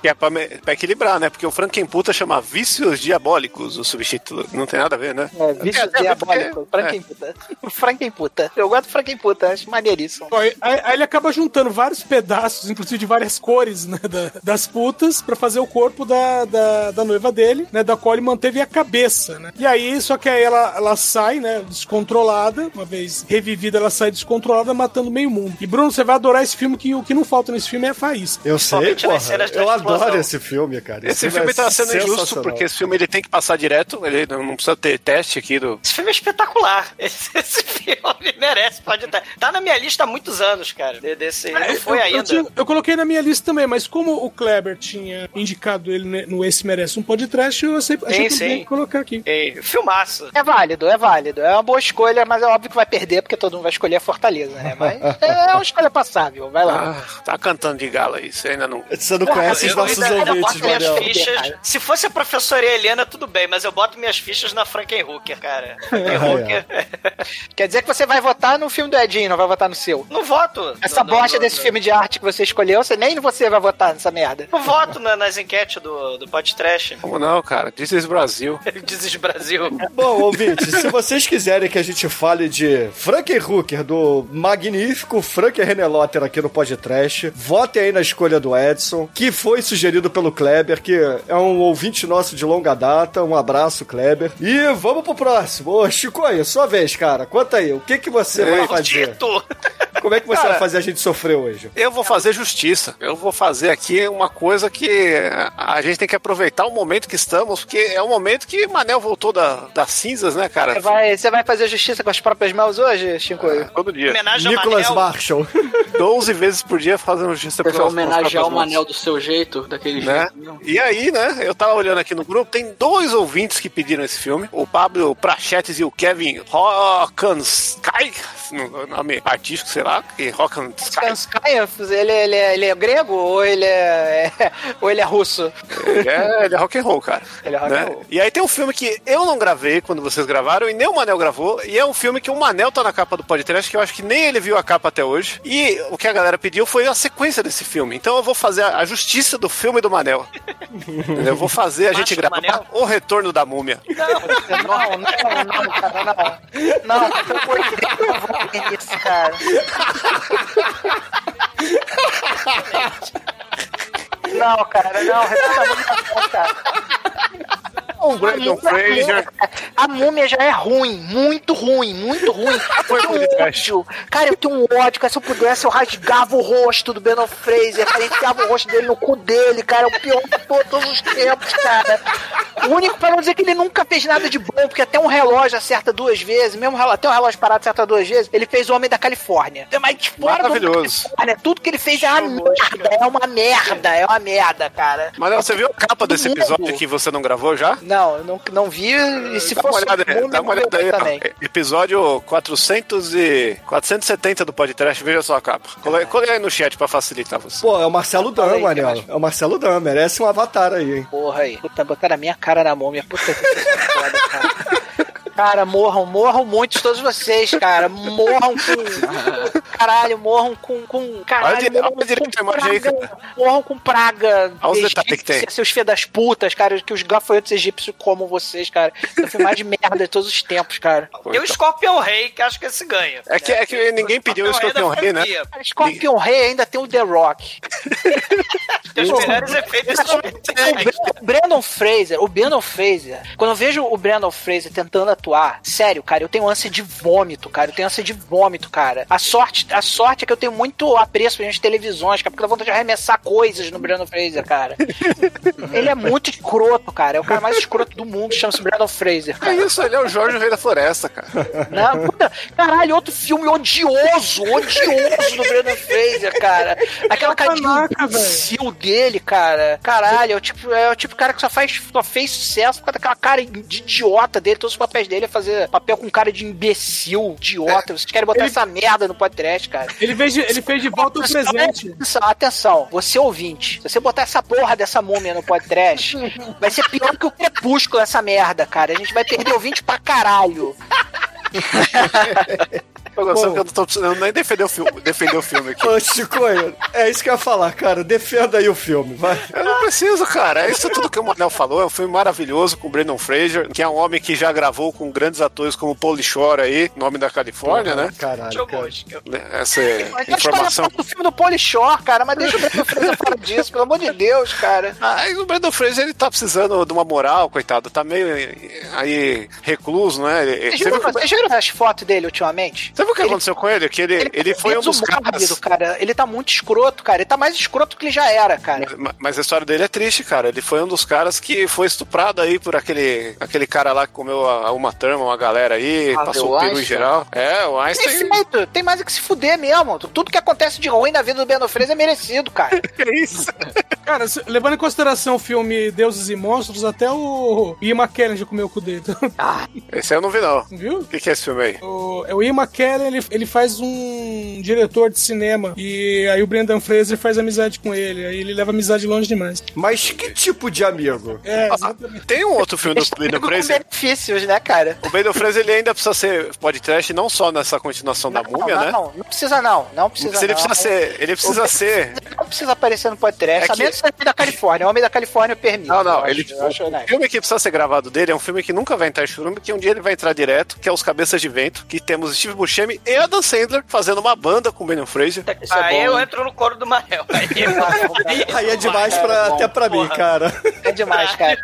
Speaker 8: Que é pra, pra equilibrar, né? Porque o Frankenputa chama Vícios Diabólicos, o subtítulo. Não tem nada a ver, né?
Speaker 3: É, vício
Speaker 8: É, é,
Speaker 3: diabólico.
Speaker 8: porque-
Speaker 3: Frankenputa. Frankenputa. Eu gosto do Frankenputa, acho maneiríssimo.
Speaker 5: Aí, aí ele acaba juntando vários pedaços, inclusive de várias cores, né, da- das putas, pra fazer o corpo da, da, da noiva dele, né, da qual ele manteve a cabeça, né. E aí, só que aí ela, ela sai, né, descontrolada, uma vez revivida, ela sai descontrolada, matando meio mundo. E Bruno, você vai adorar esse filme, que o que não falta nesse filme é faísca.
Speaker 6: Eu sei, porra. Eu adoro esse filme, cara.
Speaker 8: Esse filme tá sendo injusto porque esse filme ele tem que passar direto, ele não precisa ter teste aqui do.
Speaker 4: Esse filme é espetacular. Esse, esse filme merece, pode estar. Tá na minha lista há muitos anos, cara. de- Desse, não foi
Speaker 5: eu,
Speaker 4: ainda.
Speaker 5: Eu, tinha- eu coloquei na minha lista também, mas como o Kleber tinha indicado ele no Esse Merece um Podcast, eu achei, achei
Speaker 4: Sim,
Speaker 5: que eu
Speaker 4: sim.
Speaker 5: colocar aqui.
Speaker 4: Ei, filmaço.
Speaker 3: É válido, é válido. É uma boa escolha, mas é óbvio que vai perder, porque todo mundo vai escolher a Fortaleza, né? Mas é uma escolha passável, vai lá.
Speaker 8: Ah, tá cantando de gala aí, você ainda não.
Speaker 6: Você não conhece os
Speaker 4: Eu
Speaker 6: nossos
Speaker 4: ainda- ainda
Speaker 6: ouvintes,
Speaker 4: boto minhas
Speaker 6: Manel.
Speaker 4: Fichas. Se fosse a professora Helena, tudo bem, mas eu boto minhas fichas na Frankenhooker, cara. Frankenhooker.
Speaker 3: Quer dizer que você vai votar no filme do Edinho, não vai votar no seu.
Speaker 4: Não voto.
Speaker 3: Essa
Speaker 4: no-
Speaker 3: bosta
Speaker 4: no-
Speaker 3: desse
Speaker 4: no-
Speaker 3: filme de arte que você escolheu, você nem você vai votar nessa merda.
Speaker 4: Não voto na- nas enquetes do, do podcast.
Speaker 8: Como não, cara? This is Brasil.
Speaker 4: Dizes Brasil.
Speaker 6: Bom, ouvintes, se vocês quiserem que a gente fale de Frankenhooker, do magnífico Frank Renelotter aqui no podcast, votem aí na escolha do Edson, que foi sugerido pelo Kleber, que é um ouvinte nosso de longa data. Um abraço, Kleber. E vamos pro próximo. Ô, Chico, aí, sua vez, cara. Conta aí, o que que você vai fazer?
Speaker 4: Maldito!
Speaker 6: Como é que você
Speaker 8: Cara,
Speaker 6: vai fazer a gente sofrer hoje?
Speaker 8: Eu vou fazer justiça. Eu vou fazer aqui uma coisa que a gente tem que aproveitar o momento que estamos, porque é o momento que Manel voltou da, das cinzas, né, cara?
Speaker 3: Você vai, você vai fazer justiça com as próprias mãos hoje, Chico?
Speaker 8: Todo dia.
Speaker 4: Homenagem
Speaker 6: Nicholas
Speaker 4: ao Manel.
Speaker 6: Marshall.
Speaker 8: 12 vezes por dia fazendo justiça
Speaker 10: Você vai
Speaker 8: pelas-
Speaker 10: homenagear o Manel do seu jeito, daquele
Speaker 8: Né?
Speaker 10: jeito.
Speaker 8: E aí, né, eu tava olhando aqui no grupo, tem dois ouvintes que pediram esse filme, o Pablo Prachetes e o Kevin Rockansky, no nome artístico, sei lá, que Rockansky,
Speaker 3: Sky, ele, ele, é, ele é grego ou ele é, é- ou ele é russo?
Speaker 8: ele é, ele é rock and roll, cara.
Speaker 3: Ele é rock
Speaker 8: né?
Speaker 3: and roll.
Speaker 8: E aí tem um filme que eu não gravei quando vocês gravaram e nem o Manel gravou, e é um filme que o Manel tá na capa do podcast, que eu acho que nem ele viu a capa até hoje. E o que a galera pediu foi a sequência desse filme. Então eu vou fazer a justiça do filme do Manel. Eu vou fazer a gente gravar
Speaker 4: Manel?
Speaker 8: o retorno da múmia.
Speaker 3: Não, não, não, cara, não. Não, pelo amor de Deus, eu vou ver isso, cara. Não, cara, não, retorno da cara.
Speaker 8: O Brandon Fraser.
Speaker 3: A múmia já é ruim, muito ruim, muito ruim.
Speaker 8: Foi
Speaker 3: Eu tenho
Speaker 8: podcast.
Speaker 3: ódio. Cara, eu tenho um ódio, cara. Se eu pudesse, eu rasgava o rosto do Brandon Fraser, cara. Enfiava o rosto dele no cu dele, cara. É o pior de todos os tempos, cara. O único pra não dizer que ele nunca fez nada de bom, porque até um relógio acerta duas vezes, mesmo até um relógio parado acerta duas vezes, ele fez o Homem da Califórnia. Mas fora do
Speaker 8: Maravilhoso.
Speaker 3: Califórnia, tudo que ele fez é uma merda, é uma merda, é uma merda, cara.
Speaker 8: Manel, você viu a capa desse episódio que você não gravou já?
Speaker 3: Não, eu não, não vi, e se
Speaker 8: dá uma
Speaker 3: fosse
Speaker 8: olhada,
Speaker 3: o mundo,
Speaker 8: dá uma olhada aí.
Speaker 3: vi
Speaker 8: ó.
Speaker 3: também.
Speaker 8: Episódio 400 e 470 do podcast, veja só a capa. Cole- Colei aí no chat pra facilitar você.
Speaker 6: Pô, é o Marcelo Dan,
Speaker 3: aí,
Speaker 6: Manel.
Speaker 3: Camacho.
Speaker 6: É o Marcelo Dan, merece um avatar aí, hein?
Speaker 3: Porra aí. Puta, botaram a minha cara na múmia. Puta que foda, cara. Cara, morram, morram muitos todos vocês, cara. Morram com. Caralho, morram com. com caralho,
Speaker 8: Olha,
Speaker 3: morram
Speaker 8: olha
Speaker 3: com
Speaker 8: aí,
Speaker 3: praga. Morram com praga.
Speaker 8: Olha os detalhes que tem.
Speaker 3: Seus filhos das putas, cara. Que os gafanhotos egípcios comam vocês, cara. É o filme mais de merda de todos os tempos, cara.
Speaker 4: Tem o Escorpião Rei, que acho que esse ganha.
Speaker 8: É que, é que ninguém pediu o Escorpião Rei, né?
Speaker 3: Cara, Scorpion Rei ainda tem o The Rock.
Speaker 4: Tem os melhores efeitos.
Speaker 3: O Brandon Fraser, o Brandon Fraser, quando eu vejo o Brandon Fraser tentando atuar, sério, cara, eu tenho ânsia de vômito, cara. Eu tenho ânsia de vômito, cara. A sorte, a sorte é que eu tenho muito apreço pelas televisões, cara, porque dá vontade de arremessar coisas no Brandon Fraser, cara. Ele é muito escroto, cara. É o cara mais escroto do mundo, chama-se Brandon Fraser,
Speaker 8: É
Speaker 3: cara.
Speaker 8: isso, ele é o Jorge o Rei da Floresta, cara.
Speaker 3: Não, puta, caralho, outro filme odioso, odioso do Brandon Fraser, cara. Aquela cara de imbecil dele, cara. Caralho, é o tipo, é o tipo de cara que só faz, só fez sucesso por causa daquela cara de idiota dele. Todos os papéis dele é fazer papel com cara de imbecil, idiota. Vocês querem botar essa merda no podcast, cara.
Speaker 5: Ele fez de, ele fez de volta o presente.
Speaker 3: Atenção, atenção, você ouvinte, se você botar essa porra dessa múmia no podcast, vai ser pior que o crepúsculo essa merda, cara. A gente vai perder ouvinte pra caralho.
Speaker 8: Que eu não tô precisando nem defender o filme, defender o filme aqui.
Speaker 6: Ô, Chicoio, é isso que eu ia falar, cara. Defenda aí o filme, vai.
Speaker 8: Eu não preciso, cara. É isso tudo que o Manel falou. É um filme maravilhoso com o Brandon Fraser, que é um homem que já gravou com grandes atores como Paul Shore aí, nome da Califórnia, né?
Speaker 6: Caralho, cara.
Speaker 8: Essa
Speaker 3: Mas deixa eu
Speaker 8: informação.
Speaker 3: falar do filme do Polishore, cara, mas deixa o Brandon Fraser fora disso, pelo amor de Deus, cara.
Speaker 8: Ah, e o Brandon Fraser, ele tá precisando de uma moral, coitado. Tá meio aí recluso, né? Ele-
Speaker 3: viram, vocês viram as fotos dele ultimamente?
Speaker 8: Viu o que
Speaker 3: Ele-
Speaker 8: aconteceu com ele? Que ele, ele, foi um dos caras...
Speaker 3: cara. Ele tá muito escroto, cara. Ele tá mais escroto que ele já era, cara.
Speaker 8: Ma- Mas a história dele é triste, cara. Ele foi um dos caras que foi estuprado aí por aquele, aquele cara lá que comeu a, a uma turma, uma galera aí,
Speaker 10: Ah,
Speaker 8: passou
Speaker 10: o
Speaker 8: peru em geral. É, o Einstein.
Speaker 3: Perfeito. Tem mais é que se fuder mesmo. Tudo que acontece de ruim na vida do Fraser é merecido, cara.
Speaker 8: Que isso?
Speaker 5: Cara, se- levando em consideração o filme Deuses e Monstros, até o Ian McKellen já comeu o cu dele.
Speaker 8: Esse eu não vi, não.
Speaker 5: Viu?
Speaker 8: O que, que é esse filme aí?
Speaker 5: O, é o Ian McKellen, ele, ele faz um diretor de cinema. E aí o Brendan Fraser faz amizade com ele. Aí ele leva amizade longe demais.
Speaker 6: Mas que tipo de amigo?
Speaker 5: É,
Speaker 8: Ah,
Speaker 5: exatamente.
Speaker 8: tem um outro filme do
Speaker 3: Eles
Speaker 8: Brandon
Speaker 3: com
Speaker 8: Fraser.
Speaker 3: benefícios, né, cara?
Speaker 8: O Brandon Fraser ele ainda precisa ser podcast, não só nessa continuação da múmia,
Speaker 3: não,
Speaker 8: né?
Speaker 3: Não, não precisa não. Não precisa
Speaker 8: ele
Speaker 3: não.
Speaker 8: precisa ser. Ele precisa ser.
Speaker 3: Precisa aparecer no podcast.
Speaker 8: É
Speaker 3: a
Speaker 8: que-
Speaker 3: menos que seja da Califórnia. O homem da Califórnia permite.
Speaker 8: Não, não,
Speaker 3: eu
Speaker 8: ele.
Speaker 3: acho, eu acho
Speaker 8: o filme que precisa ser gravado dele é um filme que nunca vai entrar em churume, que um dia ele vai entrar direto, que é Os Cabeças de Vento, que temos Steve Buscemi e Adam Sandler fazendo uma banda com o Brandon Fraser.
Speaker 10: Isso é
Speaker 4: Aí eu entro no coro do Manel. Aí,
Speaker 6: Aí é demais pra, até pra mim, cara.
Speaker 3: É demais, cara.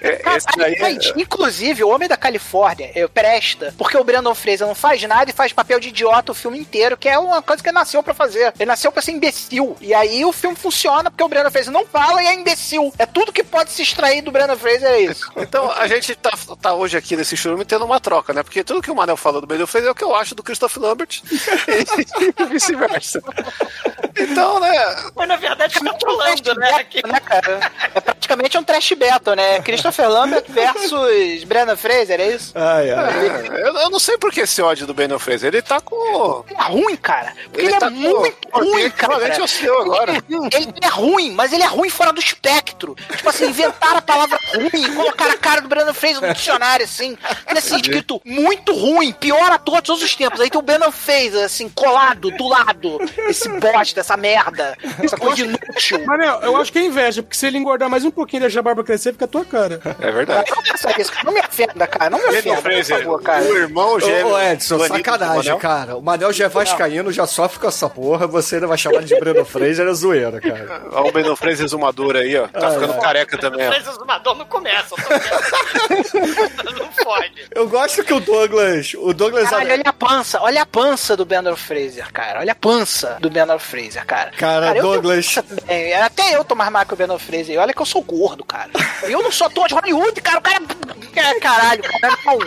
Speaker 8: É,
Speaker 3: Cara,
Speaker 8: é-
Speaker 3: mas, inclusive, o Homem da Califórnia eh, presta, porque o Brandon Fraser não faz nada e faz papel de idiota o filme inteiro, que é uma coisa que ele nasceu pra fazer. Ele nasceu pra ser imbecil. E aí o filme funciona porque o Brandon Fraser não fala e é imbecil. É tudo que pode se extrair do Brandon Fraser, é isso.
Speaker 8: Então, a gente tá, tá hoje aqui nesse churume tendo uma troca, né? Porque tudo que o Manel falou do Brandon Fraser é o que eu acho do Christopher Lambert e vice-versa. Então, né?
Speaker 4: Mas na verdade tá trolando, né? Aqui.
Speaker 3: né, cara? É praticamente um trash battle, né? Christopher Lambert versus Brandon Fraser, é isso?
Speaker 6: Ai, ai.
Speaker 8: é, eu, eu não sei por que esse ódio do Brandon Fraser. Ele tá com.
Speaker 3: Ele é ruim, cara. Porque ele,
Speaker 8: Ele
Speaker 3: é
Speaker 8: tá com-
Speaker 3: muito ruim,
Speaker 8: Ele
Speaker 3: cara.
Speaker 8: claramente é o seu agora.
Speaker 3: Ele é ruim, mas ele é ruim fora do espectro. Tipo assim, inventaram a palavra ruim e colocaram a cara do Brandon Fraser no dicionário, assim. Ele assim, escrito muito ruim, pior ator de todos os tempos. Aí tem o Brandon Fraser, assim, colado, do lado. Esse bosta, essa merda, essa coisa inútil.
Speaker 5: Manel, eu acho que é inveja, porque se ele engordar mais um pouquinho e deixar a barba crescer, fica a tua cara.
Speaker 8: É verdade.
Speaker 3: Não me ofenda, cara. Não me ofenda, por
Speaker 8: Fraser,
Speaker 3: favor, cara.
Speaker 8: o irmão gêmeo.
Speaker 6: Ô, Edson, sacanagem, cara. O Manel já é vascaíno, já sofre com essa porra. Você ainda vai chamar de Breno Fraser, é zoeira, cara.
Speaker 8: Olha o Brandon Fraser exumador aí, ó. Tá ficando careca também, ó.
Speaker 4: Mas os Mador não vendo. não pode.
Speaker 6: Eu gosto que o Douglas. O Douglas.
Speaker 3: Caralho, olha a pança, olha a pança do Brandon Fraser, cara. Olha a pança do Brandon Fraser, cara.
Speaker 6: Cara,
Speaker 3: eu tenho
Speaker 6: Douglas.
Speaker 3: pança também. Até eu tô mais magro que o Brandon Fraser. E olha que eu sou gordo, cara. Eu não sou ator de Hollywood, cara. O cara. é, Caralho, cara. Não.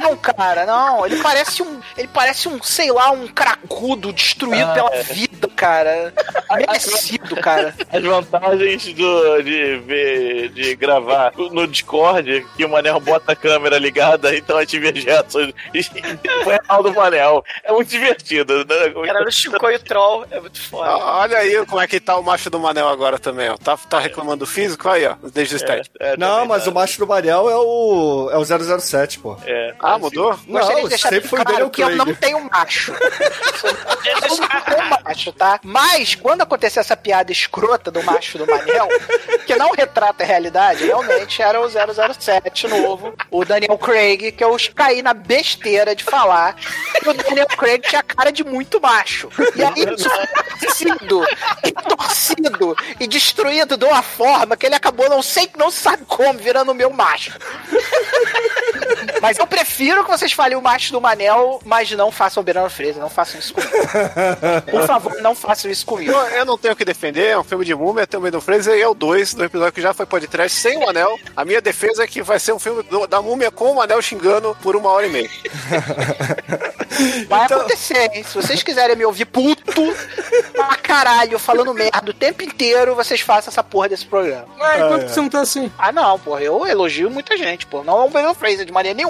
Speaker 3: Não, cara, não. Ele parece um. Ele parece um, sei lá, um cracudo destruído
Speaker 10: Ah,
Speaker 3: pela
Speaker 10: é.
Speaker 3: vida, cara. Merecido, cara.
Speaker 10: As vantagens do, de, ver, de gravar no Discord, que o Manel bota a câmera ligada, então a gente vê Jetson e o real do Manel. É muito divertido. Né?
Speaker 4: Cara, no Chico e o Troll é muito foda.
Speaker 8: Ó, Olha aí como é que tá o macho do Manel agora também, ó. Tá, tá reclamando do físico? Aí, ó. Desde o estético.
Speaker 10: É,
Speaker 6: Não, mas
Speaker 10: tá.
Speaker 6: o macho do Manel é o. É o 007, pô.
Speaker 10: É.
Speaker 8: Ah, mudou?
Speaker 3: Gostaria
Speaker 6: Não,
Speaker 3: de
Speaker 6: sempre foi
Speaker 3: claro
Speaker 6: Daniel
Speaker 3: que eu não
Speaker 6: Craig.
Speaker 3: tenho macho. Eu não tenho macho, tá? Mas, quando acontecer essa piada escrota do macho do Manel, que não retrata a realidade, realmente era o 007 novo, o Daniel Craig, que eu caí na besteira de falar que o Daniel Craig tinha cara de muito macho. E aí, torcido, e torcido e destruído de uma forma que ele acabou, não sei, não sabe como, virando o meu macho. Mas eu prefiro que vocês falem o macho do Manel, mas não façam o Berano Fraser, não façam isso comigo. Por favor, não façam isso comigo.
Speaker 8: Eu, eu não tenho o que defender, é um filme de múmia, tem o Brandon Fraser e é o 2 do episódio que já foi podcast sem o anel. A minha defesa é que vai ser um filme do- da múmia com o anel xingando por uma hora e meia.
Speaker 3: Vai acontecer, hein? Se vocês quiserem me ouvir puto pra caralho, falando merda o tempo inteiro, vocês façam essa porra desse programa.
Speaker 5: Ah, enquanto que você não tá assim.
Speaker 3: Ah, não, porra, eu elogio muita gente, pô. Não é o Brandon Fraser de maneira nenhuma.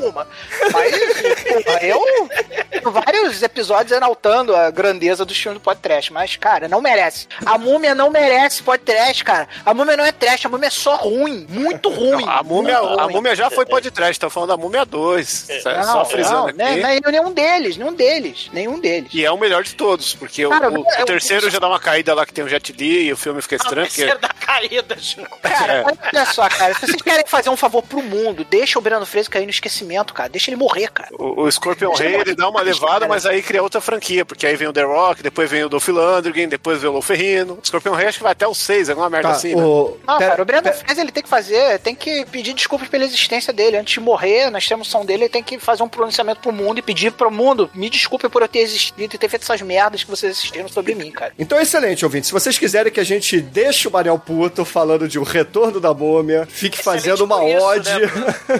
Speaker 3: Mas, porra, eu, vários episódios enaltando a grandeza do filme do podcast, mas, cara, não merece. A múmia não merece podcast, cara. A múmia não é trash, a múmia é só ruim. Muito ruim.
Speaker 8: Não, a, múmia,
Speaker 3: muito
Speaker 8: a
Speaker 3: ruim.
Speaker 8: múmia já foi podcast, tô falando da múmia 2.
Speaker 3: Não,
Speaker 8: só frisando
Speaker 3: não,
Speaker 8: aqui.
Speaker 3: né, né, nenhum deles, nenhum deles, nenhum deles.
Speaker 8: E é o melhor de todos, porque o-
Speaker 3: Cara,
Speaker 8: o,
Speaker 3: é
Speaker 8: o terceiro já dá uma caída lá que tem o Jet Li e o filme fica estranho.
Speaker 4: Terceiro
Speaker 8: Porque...
Speaker 4: da caída.
Speaker 3: Cara, olha só, cara, se vocês querem fazer um favor pro mundo, deixa o Breno Fraser cair no esquecimento, cara. Deixa ele morrer, cara.
Speaker 8: O, o Scorpion Rei, ele dá uma levada, mas aí cria outra franquia, porque aí vem o The Rock, depois vem o Dolph Lundgren, depois vem o Ferrino. O Scorpion Rei acho que vai até o 6, alguma merda
Speaker 6: Tá,
Speaker 8: assim, né?
Speaker 6: o...
Speaker 3: Não,
Speaker 6: pera-
Speaker 3: cara, o Breno
Speaker 6: pera-
Speaker 3: Fraser ele tem que fazer, tem que pedir desculpas pela existência dele. Antes de morrer, na extremação dele, ele tem que fazer um pronunciamento pro mundo e pedir pro mundo, me desculpe por eu ter existido e ter feito essas merdas que vocês assistiram sobre mim, cara.
Speaker 6: Então, excelente, ouvinte. Se vocês quiserem que a gente deixe o Manel puto falando de O Retorno da Múmia, fique fazendo uma
Speaker 4: isso,
Speaker 6: ode.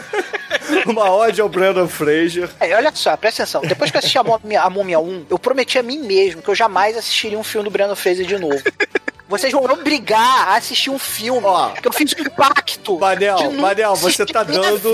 Speaker 6: uma ode ao Brandon Fraser.
Speaker 3: É, olha só, presta atenção. Depois que eu assisti a Múmia, a Múmia 1, eu prometi a mim mesmo que eu jamais assistiria um filme do Brandon Fraser de novo. Vocês vão me obrigar a assistir um filme.
Speaker 6: Ó.
Speaker 3: que eu fiz um pacto.
Speaker 6: Manel, Manel, você tá dando-.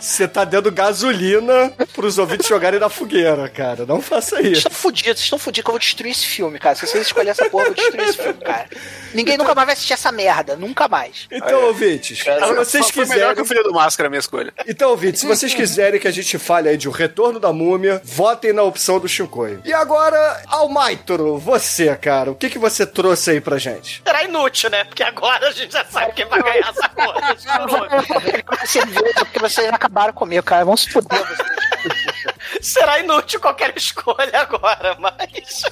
Speaker 6: Você tá dando gasolina pros ouvintes jogarem na fogueira, cara. Não faça
Speaker 3: Vocês
Speaker 6: isso.
Speaker 3: estão fudidos, vocês estão fudidos que eu vou destruir esse filme, cara. Se vocês escolherem essa porra, eu vou destruir esse filme, cara. Ninguém nunca mais vai assistir essa merda. Nunca mais.
Speaker 6: Então, ouvintes, se vocês
Speaker 8: foi melhor que
Speaker 6: quiserem.
Speaker 8: o Filho do Máscara, a minha escolha.
Speaker 6: Então, ouvintes, se vocês quiserem que a gente fale aí de O Retorno da Múmia, votem na opção do Shinkoi. E agora, Almaitoro, você, cara, o que, que você trouxe aí pra gente?
Speaker 4: Será inútil, né? Porque agora a gente já sabe quem vai ganhar essa porra.
Speaker 3: Cerveja, porque vocês acabaram comigo, cara. Vamos se fuder. vocês.
Speaker 4: Será inútil qualquer escolha agora, mas.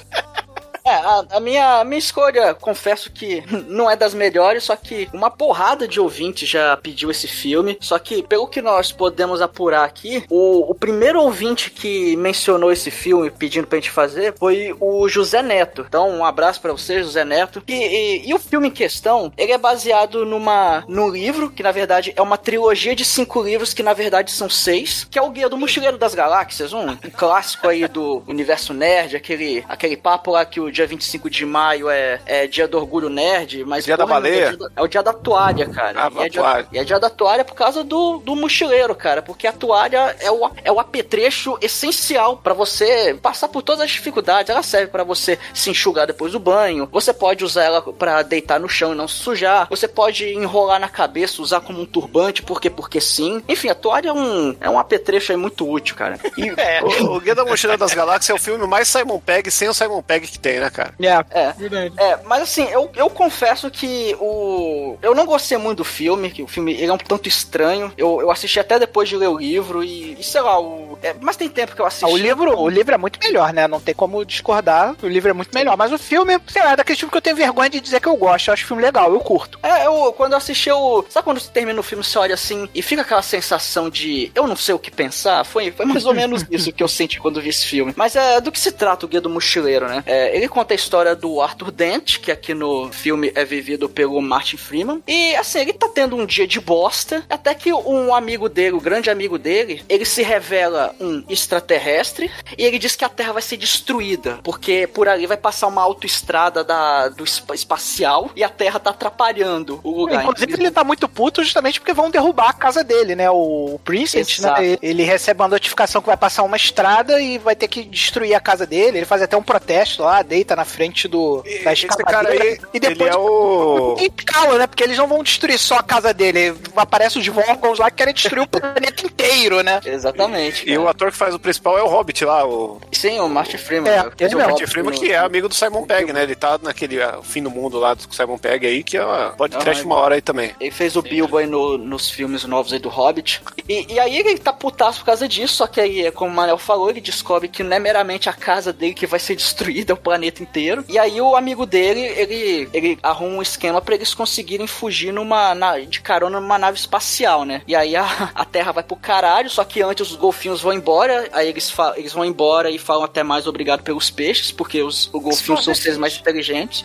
Speaker 10: É, a, a minha, a minha escolha, confesso que não é das melhores, só que uma porrada de ouvintes já pediu esse filme. Só que, pelo que nós podemos apurar aqui, o, o primeiro ouvinte que mencionou esse filme pedindo pra gente fazer foi o José Neto. Então, um abraço pra você, José Neto. E, e- e o filme em questão, ele é baseado numa, num livro, que na verdade é uma trilogia de cinco livros, que na verdade são seis, que é o Guia do Mochileiro das Galáxias, um, um clássico aí do universo nerd, aquele, aquele papo lá que o dia 25 de maio é, é dia do orgulho nerd, mas
Speaker 8: Dia da
Speaker 10: porra,
Speaker 8: baleia?
Speaker 10: É, dia da- é o dia da toalha, cara.
Speaker 8: Ah,
Speaker 10: e, é dia,
Speaker 8: toalha.
Speaker 10: e é dia da toalha por causa do, do mochileiro, cara, porque a toalha é o, é o apetrecho essencial pra você passar por todas as dificuldades. Ela serve pra você se enxugar depois do banho, você pode usar ela pra deitar no chão e não se sujar, você pode enrolar na cabeça, usar como um turbante, porque porque sim. Enfim, a toalha é um, é um apetrecho aí muito útil, cara. E,
Speaker 4: É.
Speaker 8: O, o Guia da Mochila das Galáxias é o filme mais Simon Pegg sem o Simon Pegg que tem, né, cara?
Speaker 10: É,
Speaker 5: Verdade.
Speaker 10: é, mas assim, eu, eu confesso que o. Eu não gostei muito do filme, que o filme ele é um tanto estranho. Eu, eu assisti até depois de ler o livro e, e sei lá, o. é, mas tem tempo que eu assisti.
Speaker 3: Ah, o, livro, o livro é muito melhor, né? Não tem como discordar. O livro é muito melhor. Mas o filme, sei lá, é daquele filme que eu tenho vergonha de dizer que eu gosto. Eu acho o filme legal, eu curto.
Speaker 10: É, eu, quando eu assisti o. Sabe quando você termina o filme, você olha assim e fica aquela sensação de eu não sei o que pensar? Foi, foi mais ou menos isso que eu senti quando vi esse filme. Mas é do que se trata o Guia do Mochileiro, né? É, ele conta a história do Arthur Dent, que aqui no filme é vivido pelo Martin Freeman. E assim, ele tá tendo um dia de bosta, até que um amigo dele, o grande amigo dele, ele se revela um extraterrestre e ele diz que a Terra vai ser destruída, porque por ali vai passar uma autoestrada da, do espa- espacial e a Terra tá atrapalhando o lugar.
Speaker 3: Inclusive, ele tá muito puto justamente porque vão derrubar a casa dele, né? O Princess,
Speaker 10: Exato.
Speaker 3: né? Ele recebe uma notificação que vai passar uma estrada e vai ter que destruir a casa dele. Ele faz até um protesto lá, deita na frente do, da escavadeira.
Speaker 8: aí,
Speaker 3: e depois
Speaker 8: ele é o...
Speaker 3: E cala, né? Porque eles não vão destruir só a casa dele. Aparecem os Vorgons lá que querem destruir o planeta inteiro, né?
Speaker 10: Exatamente.
Speaker 8: E o ator que faz o principal é o Hobbit lá, o
Speaker 10: Sim, o Martin Freeman.
Speaker 3: É?
Speaker 10: Fez
Speaker 3: ele
Speaker 10: o
Speaker 8: Martin Freeman, que é amigo do Simon Pegg, né? Ele tá naquele ah, fim do mundo lá do Simon Pegg aí, que é uma podcast
Speaker 10: Ah,
Speaker 8: uma hora aí também.
Speaker 10: Ele fez o Bilbo aí no- nos filmes novos aí do Hobbit. E, e aí ele tá putaço por causa disso, só que aí, como o Manel falou, ele descobre que não é meramente a casa dele que vai ser destruída, é o planeta inteiro. E aí o amigo dele, ele, ele arruma um esquema pra eles conseguirem fugir numa, na- de carona numa nave espacial, né? E aí a, a Terra vai pro caralho, só que antes os golfinhos vão embora, aí eles, fa- eles vão embora e falam até mais obrigado pelos peixes, porque os, os golfinhos são os seres mais inteligentes.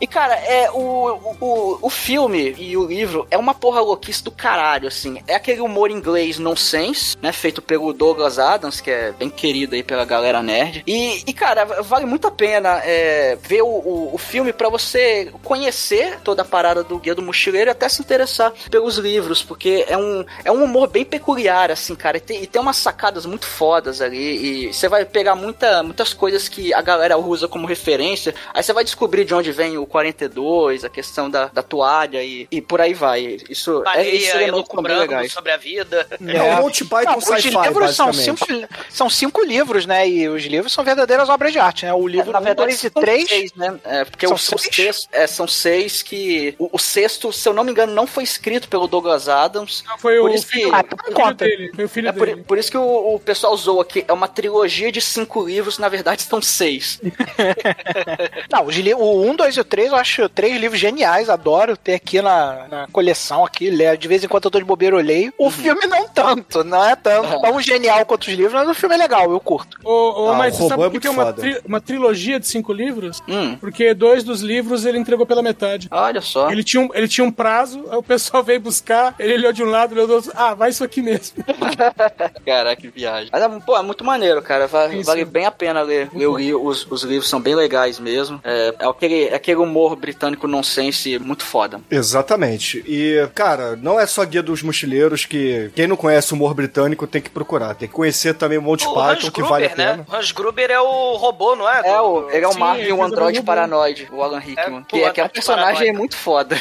Speaker 10: E, cara, é o, o, o filme e o livro é uma porra louquice do caralho, assim. É aquele humor inglês nonsense né? Feito pelo Douglas Adams, que é bem querido aí pela galera nerd. E, e cara, vale muito a pena é, ver o, o, o filme para você conhecer toda a parada do Guia do Mochileiro e até se interessar pelos livros, porque é um, é um humor bem peculiar, assim, cara. E tem, e tem umas sacadas muito fodas ali. E você vai pegar muita, muitas coisas que a galera usa como referência. Aí você vai descobrir de onde vem o 42, a questão da, da toalha e, e por aí vai. Isso
Speaker 4: Maria,
Speaker 10: é isso é
Speaker 4: elucubrando sobre a vida.
Speaker 6: É, um Monty Python
Speaker 3: Não, os
Speaker 6: sci-fi,
Speaker 3: livros são cinco, são cinco livros, né? E os livros são verdadeiras obras de arte, né? O livro
Speaker 10: Na
Speaker 3: 1,
Speaker 10: verdade,
Speaker 3: 2 e
Speaker 10: são
Speaker 3: 3
Speaker 10: seis, né? É, porque
Speaker 3: São
Speaker 10: o, o
Speaker 3: seis?
Speaker 10: sexto, é, são seis que. O, o sexto, se eu não me engano, não foi escrito pelo Douglas Adams.
Speaker 5: Foi
Speaker 10: por
Speaker 5: o
Speaker 10: isso que.
Speaker 5: filho,
Speaker 3: Ah,
Speaker 5: o filho
Speaker 3: conta.
Speaker 5: dele. Foi o filho
Speaker 10: É por,
Speaker 5: dele.
Speaker 10: por isso que o, o pessoal zoa que é uma trilogia de cinco livros, na verdade são seis.
Speaker 3: Não, o 1, 2 e o 3 eu acho três livros geniais, adoro ter aqui na, na coleção aqui, de vez em quando eu tô de bobeira eu leio. O filme não tanto, não é tanto tão genial quanto os livros, mas o filme é legal, eu curto.
Speaker 5: Ô, ô,
Speaker 6: Ah,
Speaker 5: mas
Speaker 6: o
Speaker 5: você sabe
Speaker 6: é
Speaker 5: por que é uma, tri- uma trilogia de cinco livros?
Speaker 10: Hum,
Speaker 5: Porque dois dos livros ele entregou pela metade.
Speaker 10: olha só.
Speaker 5: Ele tinha, um, ele tinha um prazo, aí o pessoal veio buscar, ele olhou de um lado, olhou do outro, ah, vai isso aqui mesmo.
Speaker 10: Caraca, que viagem. Mas é, pô, é muito maneiro, cara. Vale,
Speaker 5: Isso.
Speaker 10: vale bem a pena ler, o li- os, os livros, são bem legais mesmo. É, é aquele, é aquele humor britânico nonsense muito foda.
Speaker 6: Exatamente. E, cara, não é só Guia dos Mochileiros que quem não conhece o humor britânico tem que procurar. Tem que conhecer também o Monty
Speaker 4: O
Speaker 6: Python,
Speaker 4: Hans
Speaker 6: que vale a
Speaker 4: Gruber,
Speaker 6: pena.
Speaker 4: né? O Hans Gruber é o robô, não é?
Speaker 10: É, o, ele é o
Speaker 5: Sim,
Speaker 10: Marvin,
Speaker 5: ele
Speaker 10: o androide
Speaker 5: o
Speaker 10: paranoide, o Alan Rickman.
Speaker 4: É,
Speaker 10: que, é, que é um
Speaker 4: androide
Speaker 10: personagem
Speaker 4: paranoide.
Speaker 10: muito foda.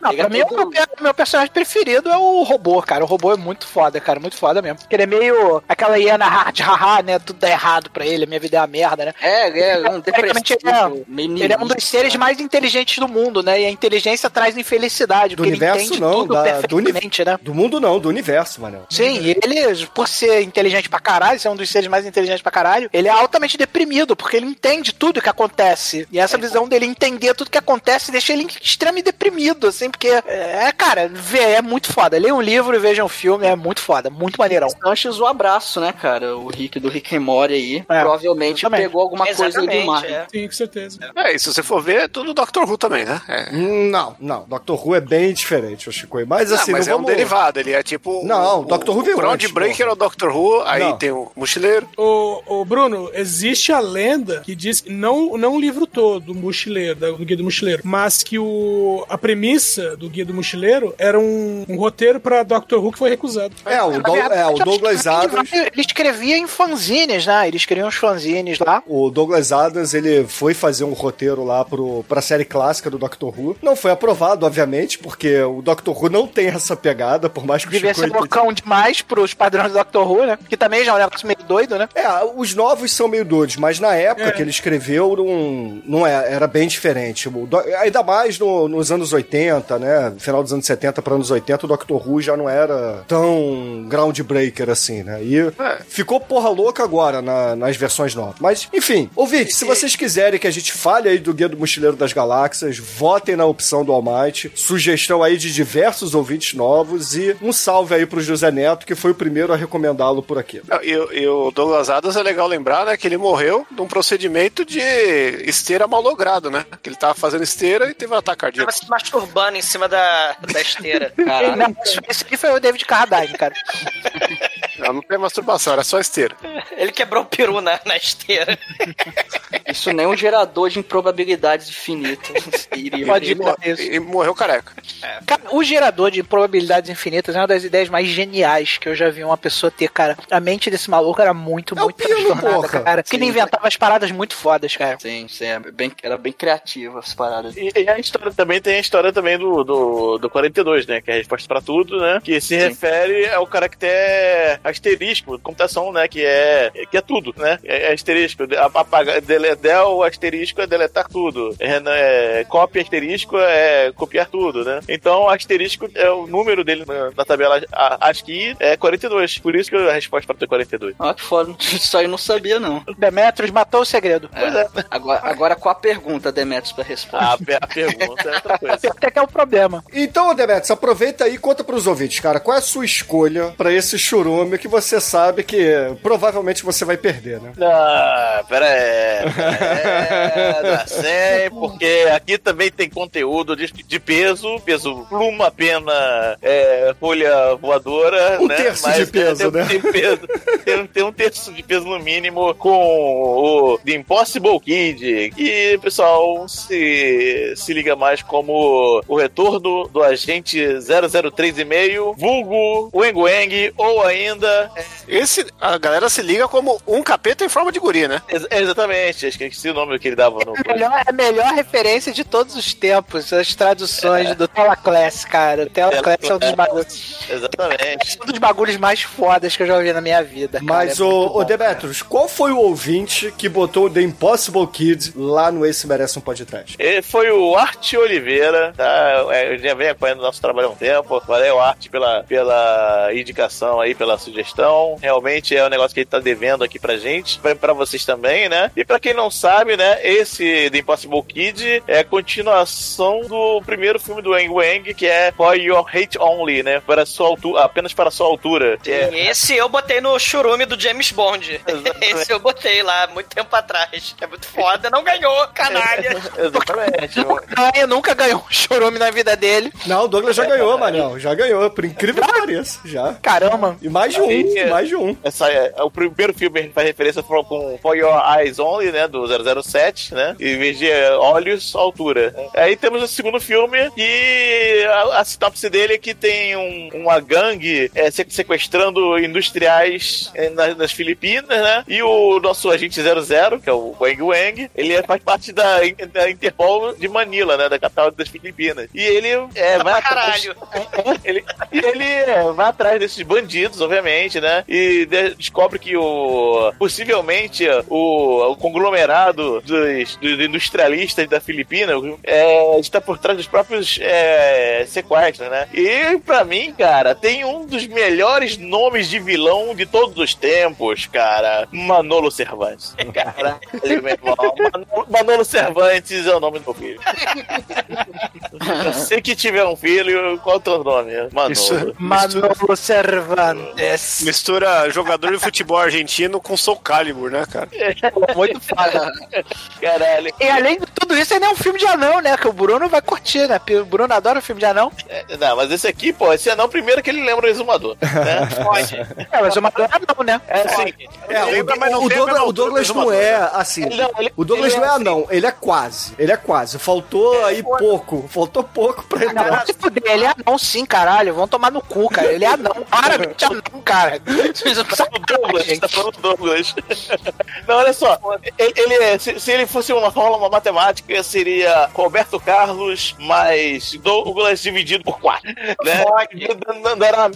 Speaker 3: Não,
Speaker 10: Ele é
Speaker 3: pra mim, o meu, meu personagem preferido é o robô, cara. O robô é muito foda, cara. Muito foda mesmo. Porque ele é meio aquela hiena hard, haha, né? Tudo dá errado pra ele, minha vida é uma merda, né?
Speaker 10: É, ele é um depressivo,
Speaker 3: ele
Speaker 10: meio
Speaker 3: Ele é um dos seres mais inteligentes do mundo, né? E a inteligência traz infelicidade,
Speaker 6: Do
Speaker 3: porque ele
Speaker 6: universo,
Speaker 3: entende
Speaker 6: não,
Speaker 3: tudo
Speaker 6: da- do uni-
Speaker 3: perfeitamente, né?
Speaker 6: Do mundo não, do universo, mano.
Speaker 3: Sim, e ele, por ser inteligente pra caralho, ser um dos seres mais inteligentes pra caralho, ele é altamente deprimido, porque ele entende tudo que acontece. E essa visão dele entender tudo que acontece deixa ele extremamente deprimido, assim, porque, é, cara, vê, é muito foda. Leia um livro e veja um filme, é muito foda, muito maneirão.
Speaker 10: Sanches o abraço, né, cara? O Rick do Rick and Morty aí.
Speaker 3: É,
Speaker 10: provavelmente
Speaker 3: exatamente.
Speaker 10: pegou alguma coisa aí do
Speaker 4: Exatamente,
Speaker 10: Marvel.
Speaker 4: é.
Speaker 5: Sim, com certeza.
Speaker 8: É, e se você for ver, é tudo Doctor Who também, né? É.
Speaker 6: Hum, Não, não. Doctor Who é bem diferente, o Chico. Mas assim,
Speaker 8: não, mas
Speaker 6: não
Speaker 8: é um
Speaker 6: vamos...
Speaker 8: derivado, ele é tipo.
Speaker 6: Não,
Speaker 8: o,
Speaker 6: Doctor Who
Speaker 8: o
Speaker 6: veio
Speaker 8: Groundbreaker
Speaker 6: antes,
Speaker 8: é o Doctor Who, aí
Speaker 6: Não.
Speaker 8: tem o Mochileiro.
Speaker 5: Ô, ô, Bruno, existe a lenda que diz que não, não o livro todo do mochileiro, do Guia do Mochileiro, mas que o, a premissa do Guia do Mochileiro era um, um roteiro pra Doctor Who que foi recusado.
Speaker 6: É, o, Dou-
Speaker 3: verdade,
Speaker 6: é, o
Speaker 3: acho
Speaker 6: Douglas
Speaker 3: ele-
Speaker 6: Adams...
Speaker 3: Ele escrevia em fanzines, né? Ele escrevia uns fanzines lá.
Speaker 6: O Douglas Adams, ele foi fazer um roteiro lá pro, pra série clássica do Doctor Who. Não foi aprovado, obviamente, porque o Doctor Who não tem essa pegada, por mais que o
Speaker 3: Devia
Speaker 6: Chico
Speaker 3: ser loucão demais pros padrões do Doctor Who, né? Que também já é um negócio meio doido, né?
Speaker 6: É, os novos são meio doidos, mas na época que ele escreveu não, não é, era bem diferente. O do- ainda mais no- nos anos 80, né? Final dos anos 70 para anos 80, o Doctor Who já não era tão groundbreaker assim, né? E ficou porra louca agora na- nas versões novas. Mas, enfim, ouvinte, se vocês quiserem que a gente fale aí do Guia do Mochileiro das Galáxias, votem na opção do Almighty. Sugestão aí de diversos ouvintes novos e um salve aí pro José Neto, que foi o primeiro a recomendá-lo por aqui.
Speaker 8: E, o- e o Douglas Adams é legal lembrar, né, que ele morreu num procedimento de esteira malogrado, né? Que ele tava fazendo esteira e teve um ataque
Speaker 4: Tava
Speaker 8: cardíaco.
Speaker 4: se masturbando em cima da, da esteira.
Speaker 10: Caralho.
Speaker 3: Não, isso- esse aqui foi o David Carradine, cara.
Speaker 8: Não, não tem masturbação, era só esteira.
Speaker 4: Ele quebrou o peru na, na esteira.
Speaker 10: Isso nem é um gerador de improbabilidades infinitas. iria.
Speaker 3: Pode
Speaker 8: E, e morreu careca.
Speaker 3: Cara, o gerador de probabilidades infinitas é uma das ideias mais geniais que eu já vi uma pessoa ter, cara. A mente desse maluco era muito,
Speaker 6: É
Speaker 3: muito transtornada,
Speaker 6: porra.
Speaker 3: cara. Porque ele
Speaker 10: Sim.
Speaker 3: inventava as paradas muito fodas, cara.
Speaker 10: Sim, sim, é bem, era bem criativa as paradas.
Speaker 11: E, e a história também tem a história também do, do, do 42, né? Que é a resposta pra tudo, né? Que se refere ao caractere asterisco, computação, né? Que é, que é tudo, né? É, é asterisco. Apagar, dele, del asterisco é deletar tudo. É, né, cópia asterisco é copiar tudo, né? Então, asterisco é o número dele na, na tabela a- ASCII é 42. Por isso que a resposta pra ter 42.
Speaker 10: Ah, que foda. Isso aí eu não sabia, não.
Speaker 3: Demetrius matou o segredo.
Speaker 11: Pois é.
Speaker 10: Agora, agora qual a pergunta, Demetrius, pra responder?
Speaker 11: A, pe- a pergunta é outra coisa.
Speaker 3: Até que é o problema.
Speaker 6: Então, Demetrius, aproveita aí e conta pros ouvintes, cara, qual é a sua escolha pra esse churume que você sabe que provavelmente você vai perder, né?
Speaker 11: Não, pera aí. pera aí, não sei, porque aqui também tem conteúdo de, de peso, peso uma pena é, folha voadora.
Speaker 6: Um
Speaker 11: né?
Speaker 6: terço
Speaker 11: Mas,
Speaker 6: de peso,
Speaker 11: é, tem,
Speaker 6: né?
Speaker 11: Tem, peso, tem, tem um terço de peso no mínimo com o The Impossible Kid. E o pessoal se, se liga mais como o retorno do agente 003,5, vulgo Weng Weng, ou ainda.
Speaker 8: Esse, a galera se liga como um capeta em forma de guri, né?
Speaker 11: Ex- exatamente, acho que esqueci o nome que ele dava no.
Speaker 3: A melhor, a melhor referência de todos os tempos, as traduções do Telaclass, cara. O Telaclass é um dos bagulhos.
Speaker 11: Exatamente.
Speaker 3: Um dos bagulhos mais fodas que eu já ouvi na minha vida. cara.
Speaker 6: Mas,
Speaker 3: É muito
Speaker 6: ô,
Speaker 3: bom,
Speaker 6: ô Demetrius, qual foi o ouvinte que botou o The Impossible Kid lá no Esse Merece um Podcast?
Speaker 11: Ele foi o Arte Oliveira, tá? É, Eu já venho acompanhando nosso trabalho há um tempo. Valeu, Arte, pela, pela indicação aí, pela sugestão. Realmente é um negócio que ele tá devendo aqui pra gente, pra, pra vocês também, né? E pra quem não sabe, né, esse The Impossible Kid é a continuação do primeiro filme do Wang Wang, que é For Your Hate Only, né? Para sua altura, apenas para sua altura. É-
Speaker 4: E esse eu botei no churume do James Bond. Esse eu botei lá muito tempo atrás. É muito foda, não ganhou, canalha.
Speaker 11: Exatamente.
Speaker 3: Ganha, nunca ganhou um chorume na vida dele.
Speaker 6: Não, o Douglas já ganhou, Manel. Já ganhou, por incrível que pareça. Já.
Speaker 3: Caramba.
Speaker 6: E mais de um,
Speaker 11: Aí, é-
Speaker 6: mais de um.
Speaker 11: Essa é, é o primeiro filme que a gente faz referência foi com For Your Eyes Only, né? Do 007, né? Em vez de é, Olhos, Altura. Aí temos o segundo filme e a, a sinopse dele é que tem um- uma gangue é, se- sequestrando industriais é, nas, nas Filipinas, né? E o nosso agente 00, que é o Wang Wang, ele é- faz parte da, da Interpol de Manila, né? Da capital das Filipinas. E ele é, vai
Speaker 4: pra
Speaker 11: atrás- ele, ele é, vai atrás desses bandidos, obviamente, né? E de- descobre que o possivelmente o, o conglomerado dos, dos industrialistas da Filipina é, está por trás dos próprios é, sequestros, né? E pra mim, cara, tem um dos melhores nomes de vilão de todos os tempos, cara. Manolo Cervantes. Caralho, meu irmão. Manolo, Manolo Cervantes é o nome do meu filho. Você que tiver um filho, qual é o teu nome? Manolo.
Speaker 8: Isso.
Speaker 3: Manolo Cervantes.
Speaker 8: Mistura jogador de futebol argentino com Soul Calibur, né, cara?
Speaker 3: Muito foda.
Speaker 11: Caralho.
Speaker 3: E além de tudo isso, ainda é um filme de anão, né? Que o Bruno vai curtir, né? O Bruno adora filme de anão.
Speaker 11: É, Não, mas esse aqui, pô, esse anão primeiro que ele lembra o exumador. Né?
Speaker 4: Pode.
Speaker 3: É, mas o Madonna é anão, né?
Speaker 11: É assim.
Speaker 6: É, o,
Speaker 8: Lembra, mas não
Speaker 6: o Douglas, o Douglas não é
Speaker 8: Exumador,
Speaker 6: assim.
Speaker 11: Ele não, ele-
Speaker 6: o Douglas
Speaker 11: ele
Speaker 6: não é
Speaker 11: é assim.
Speaker 6: anão, ele é quase. Ele é quase. Faltou aí pouco. Faltou pouco pra
Speaker 3: Não,
Speaker 6: entrar.
Speaker 3: se fuder, ele é anão sim, caralho. Vão tomar no cu, cara. Ele é anão. Claramente anão, cara.
Speaker 11: O Douglas, tá falando do Douglas. Não, olha só. Ele, ele é- se, se ele fosse uma fórmula matemática, seria Roberto Carlos mais Douglas dividido por 4. Né? Não, não, era uma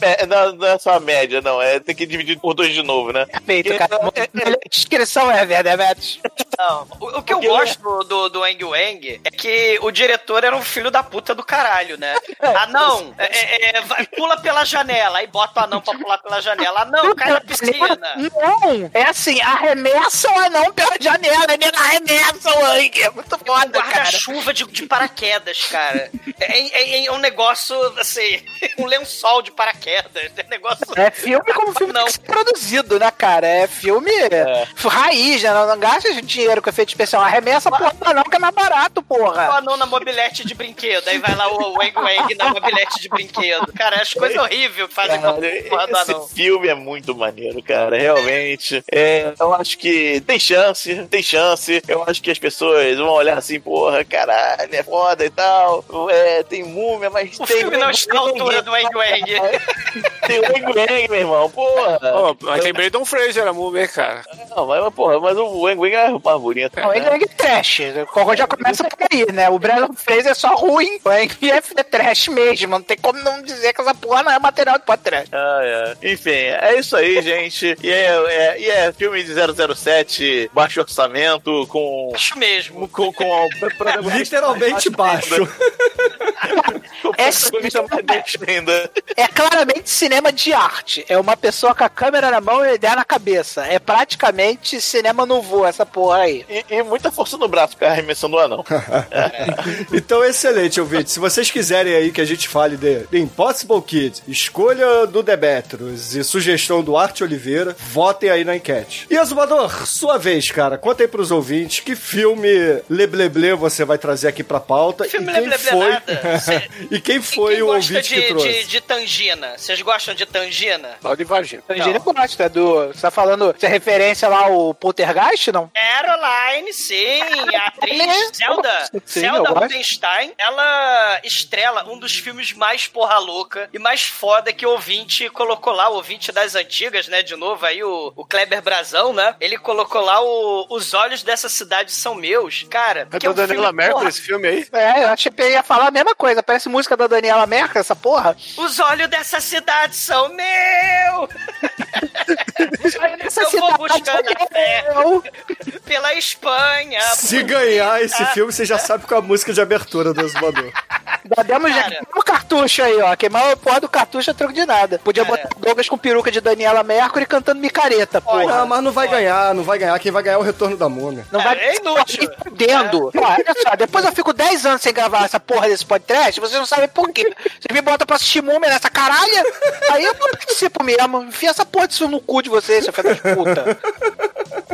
Speaker 11: não, é só a média, não. É tem que dividir por dois de novo, né?
Speaker 3: Feito, cara. A descrição é verdade.
Speaker 4: Não, o, o que eu
Speaker 11: Porque
Speaker 4: gosto do, do Wang Wang é que o diretor era um filho da puta do caralho, né? Ah, não, é, é, é, vai, pula pela janela, aí bota o anão pra pular pela janela. Ah, não, cai na piscina.
Speaker 3: Não, é assim, arremessa o anão pela janela, ele arremessa o Ang. É muito foda, cara.
Speaker 4: guarda-chuva de, de paraquedas, cara. É, é- é um negócio, assim, um lençol de paraquedas. É um negócio.
Speaker 3: É filme como filme
Speaker 4: Não.
Speaker 3: produzido, né, cara? É filme raiz, né? Não, não gasta dinheiro com efeito especial. Arremessa a porra do anão que é mais barato,
Speaker 4: O
Speaker 3: porra.
Speaker 4: anão na mobilete de brinquedo. Aí vai lá o Wang Wang na mobilete de brinquedo. Cara, as coisas horríveis fazem com a porra do
Speaker 11: Esse
Speaker 4: anão.
Speaker 11: filme é muito maneiro, cara. Realmente. É, eu acho que tem chance, tem chance. Eu acho que as pessoas vão olhar assim, porra, caralho, é foda e tal. É, tem múmia, mas
Speaker 4: O
Speaker 11: tem.
Speaker 4: filme não está à altura do Wang Wang.
Speaker 11: Tem o Wang Wang, meu irmão, porra.
Speaker 8: Ó, mas tem Brandon Fraser a movie, cara.
Speaker 11: Não, mas, porra, mas o Wang Wang é mais bonito.
Speaker 3: O Ang é trash. O já começa por aí, né? O Brandon Fraser é só ruim. O Ang é, é trash mesmo. Não tem como não dizer que essa porra não é material de podcast.
Speaker 11: Ah, é. Enfim, é isso aí, gente. E é, é- e é filme de 007, baixo orçamento, com.
Speaker 4: Acho mesmo.
Speaker 11: Com, com
Speaker 6: Literalmente baixo.
Speaker 11: Baixo ainda.
Speaker 3: É claramente cinema de arte. É uma pessoa com a câmera na mão e a ideia na cabeça. É praticamente cinema no voo, essa porra aí.
Speaker 11: E, e muita força no braço, ficar arremessando o anão.
Speaker 6: Então, excelente, ouvinte. Se vocês quiserem aí que a gente fale de The Impossible Kid, escolha do Demetrius e sugestão do Arte Oliveira, votem aí na enquete. E Azumador, sua vez, cara. Conta aí pros ouvintes que filme lebleble você vai trazer aqui pra pauta
Speaker 4: Filme
Speaker 6: e quem
Speaker 4: lebleble
Speaker 6: foi
Speaker 4: nada.
Speaker 6: E quem foi
Speaker 4: Quem
Speaker 6: o ouvinte
Speaker 4: de,
Speaker 6: que trouxe?
Speaker 4: de, de tangina? Vocês gostam de tangina?
Speaker 8: Mal de vagina.
Speaker 3: Tangina gosta, é do. Você tá falando. Você é referência lá ao Poltergeist, não?
Speaker 4: Caroline, sim, a atriz Zelda,
Speaker 3: Sim,
Speaker 4: Zelda. Rubinstein, ela estrela um dos filmes mais porra louca e mais foda que o ouvinte colocou lá, o ouvinte das antigas, né, de novo aí, o, o Kleber Brazão, né, ele colocou lá o Os Olhos Dessa Cidade São Meus, cara,
Speaker 8: É
Speaker 4: que é
Speaker 8: do
Speaker 4: um
Speaker 8: Mercury
Speaker 4: porra,
Speaker 8: esse filme aí?
Speaker 3: É, eu achei que ia falar a mesma coisa. Parece música da Daniela Merkel, essa porra.
Speaker 4: Os Olhos Dessa Cidade São Meus! Eu vou
Speaker 3: cidade
Speaker 4: buscando a fé pela Espanha.
Speaker 6: Se ganhar esse filme, você já sabe qual é a música de abertura do Exumador.
Speaker 3: Já demos já o cartucho aí, ó. Queimar o porra do cartucho é troco de nada. Podia
Speaker 4: Cara.
Speaker 3: botar Douglas com peruca de Daniela Mercury cantando micareta, porra.
Speaker 6: Não, mas não vai ganhar, não vai ganhar. Quem vai ganhar é o retorno da múmia.
Speaker 3: Não
Speaker 4: É,
Speaker 3: vai
Speaker 4: é inútil.
Speaker 3: Tá fudendo. Ó, olha só, depois eu fico 10 anos sem gravar essa porra desse podcast, vocês não sabem por quê. Vocês me botam pra assistir múmia nessa caralha, aí eu não participo mesmo. Enfia essa porra disso no cu de vocês, seu filho da puta.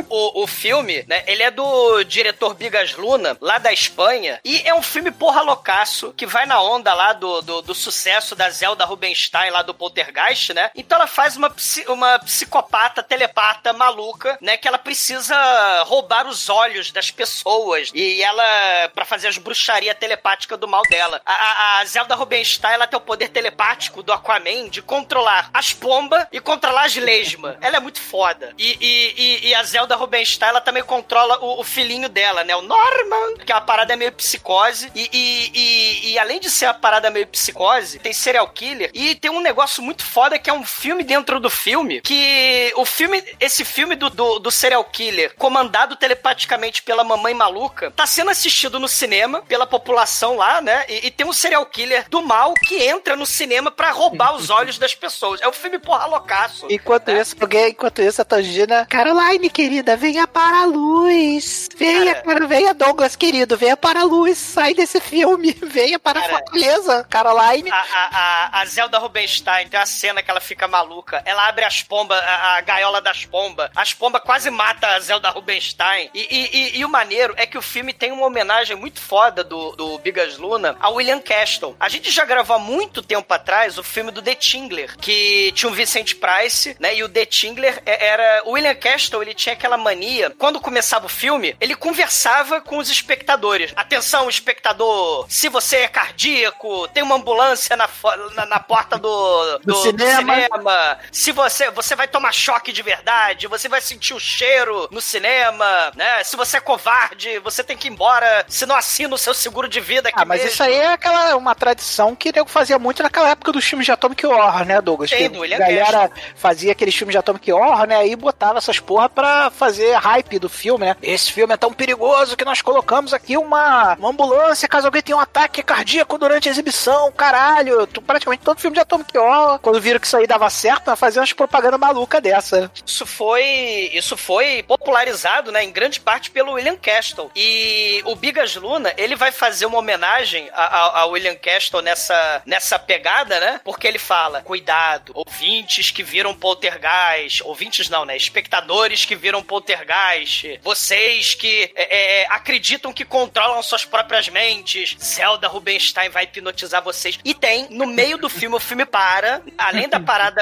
Speaker 4: O, o filme, né, ele é do diretor Bigas Luna, lá da Espanha, e é um filme porra loucaço, que vai na onda lá do, do, do sucesso da Zelda Rubinstein, lá do Poltergeist, né? Então ela faz uma, uma psicopata, telepata, maluca, né, que ela precisa roubar os olhos das pessoas, e ela, pra fazer as bruxarias telepáticas do mal dela. A, a, a Zelda Rubinstein, ela tem o poder telepático do Aquaman de controlar as pombas e controlar as lesmas. Ela é muito foda. E, e, e, e a Zelda Rubinstein, ela também controla o, o filhinho dela, né? O Norman, que é uma parada meio psicose. E, e, e, e além de ser uma parada meio psicose, tem serial killer. E tem um negócio muito foda que é um filme dentro do filme. Que o filme, esse filme do, do, do serial killer, comandado telepaticamente pela mamãe maluca, tá sendo assistido no cinema pela população lá, né? E, e tem um serial killer do mal que entra no cinema pra roubar os olhos das pessoas. É um filme porra loucaço.
Speaker 3: Enquanto isso, alguém, enquanto isso, a Tangina. Caroline, querida, venha para a luz. Venha,
Speaker 4: Cara.
Speaker 3: venha, Douglas, querido, venha para a luz. Sai desse filme. Venha para
Speaker 4: Cara.
Speaker 3: a Fortaleza, Caroline.
Speaker 4: A, a, a, Zelda Rubinstein tem a cena que ela fica maluca. Ela abre as pombas, a, a gaiola das pombas. As pombas quase matam a Zelda Rubinstein. E, e, e, e o maneiro é que o filme tem uma homenagem muito foda do, do Bigas Luna a William Castle. A gente já gravou há muito tempo atrás o filme do The Tingler, que tinha o Vicente Price, né? E o The Tingler é- era. O William Castle, ele tinha aquela mania. Quando começava o filme, ele conversava com os espectadores. Atenção, espectador, se você é cardíaco, tem uma ambulância na, na, na porta do, do,
Speaker 3: cinema.
Speaker 4: cinema. Se você, você vai tomar choque de verdade, você vai sentir o cheiro no cinema, né? Se você é covarde, você tem que ir embora, se não assina o seu seguro de vida aqui
Speaker 3: Ah, mas
Speaker 4: mesmo.
Speaker 3: isso aí é aquela uma tradição que nego fazia muito naquela época dos filmes de Atomic Horror, né, Douglas?
Speaker 4: Sim,
Speaker 3: Que
Speaker 4: do William
Speaker 3: galera fazia aqueles filmes de Atomic Horror, né? Aí botava essas porra pra fazer hype do filme, né? Esse filme é tão perigoso que nós colocamos aqui uma, uma ambulância caso alguém tenha um ataque cardíaco durante a exibição, caralho. Praticamente todo filme de Atomic Horror, quando viram que isso aí dava certo, fazer umas propaganda maluca dessa.
Speaker 4: Isso foi, isso foi popularizado, né, em grande parte pelo William Castle. E o Bigas Luna, ele vai fazer uma homenagem a- a- William Castle nessa, nessa pegada, né? Porque ele fala: cuidado, ouvintes que viram poltergeist, ouvintes não, né? Espectadores que viram poltergeist, vocês que é, é, acreditam que controlam suas próprias mentes, Zelda Rubinstein vai hipnotizar vocês. E tem, no meio do filme, o filme para, além da parada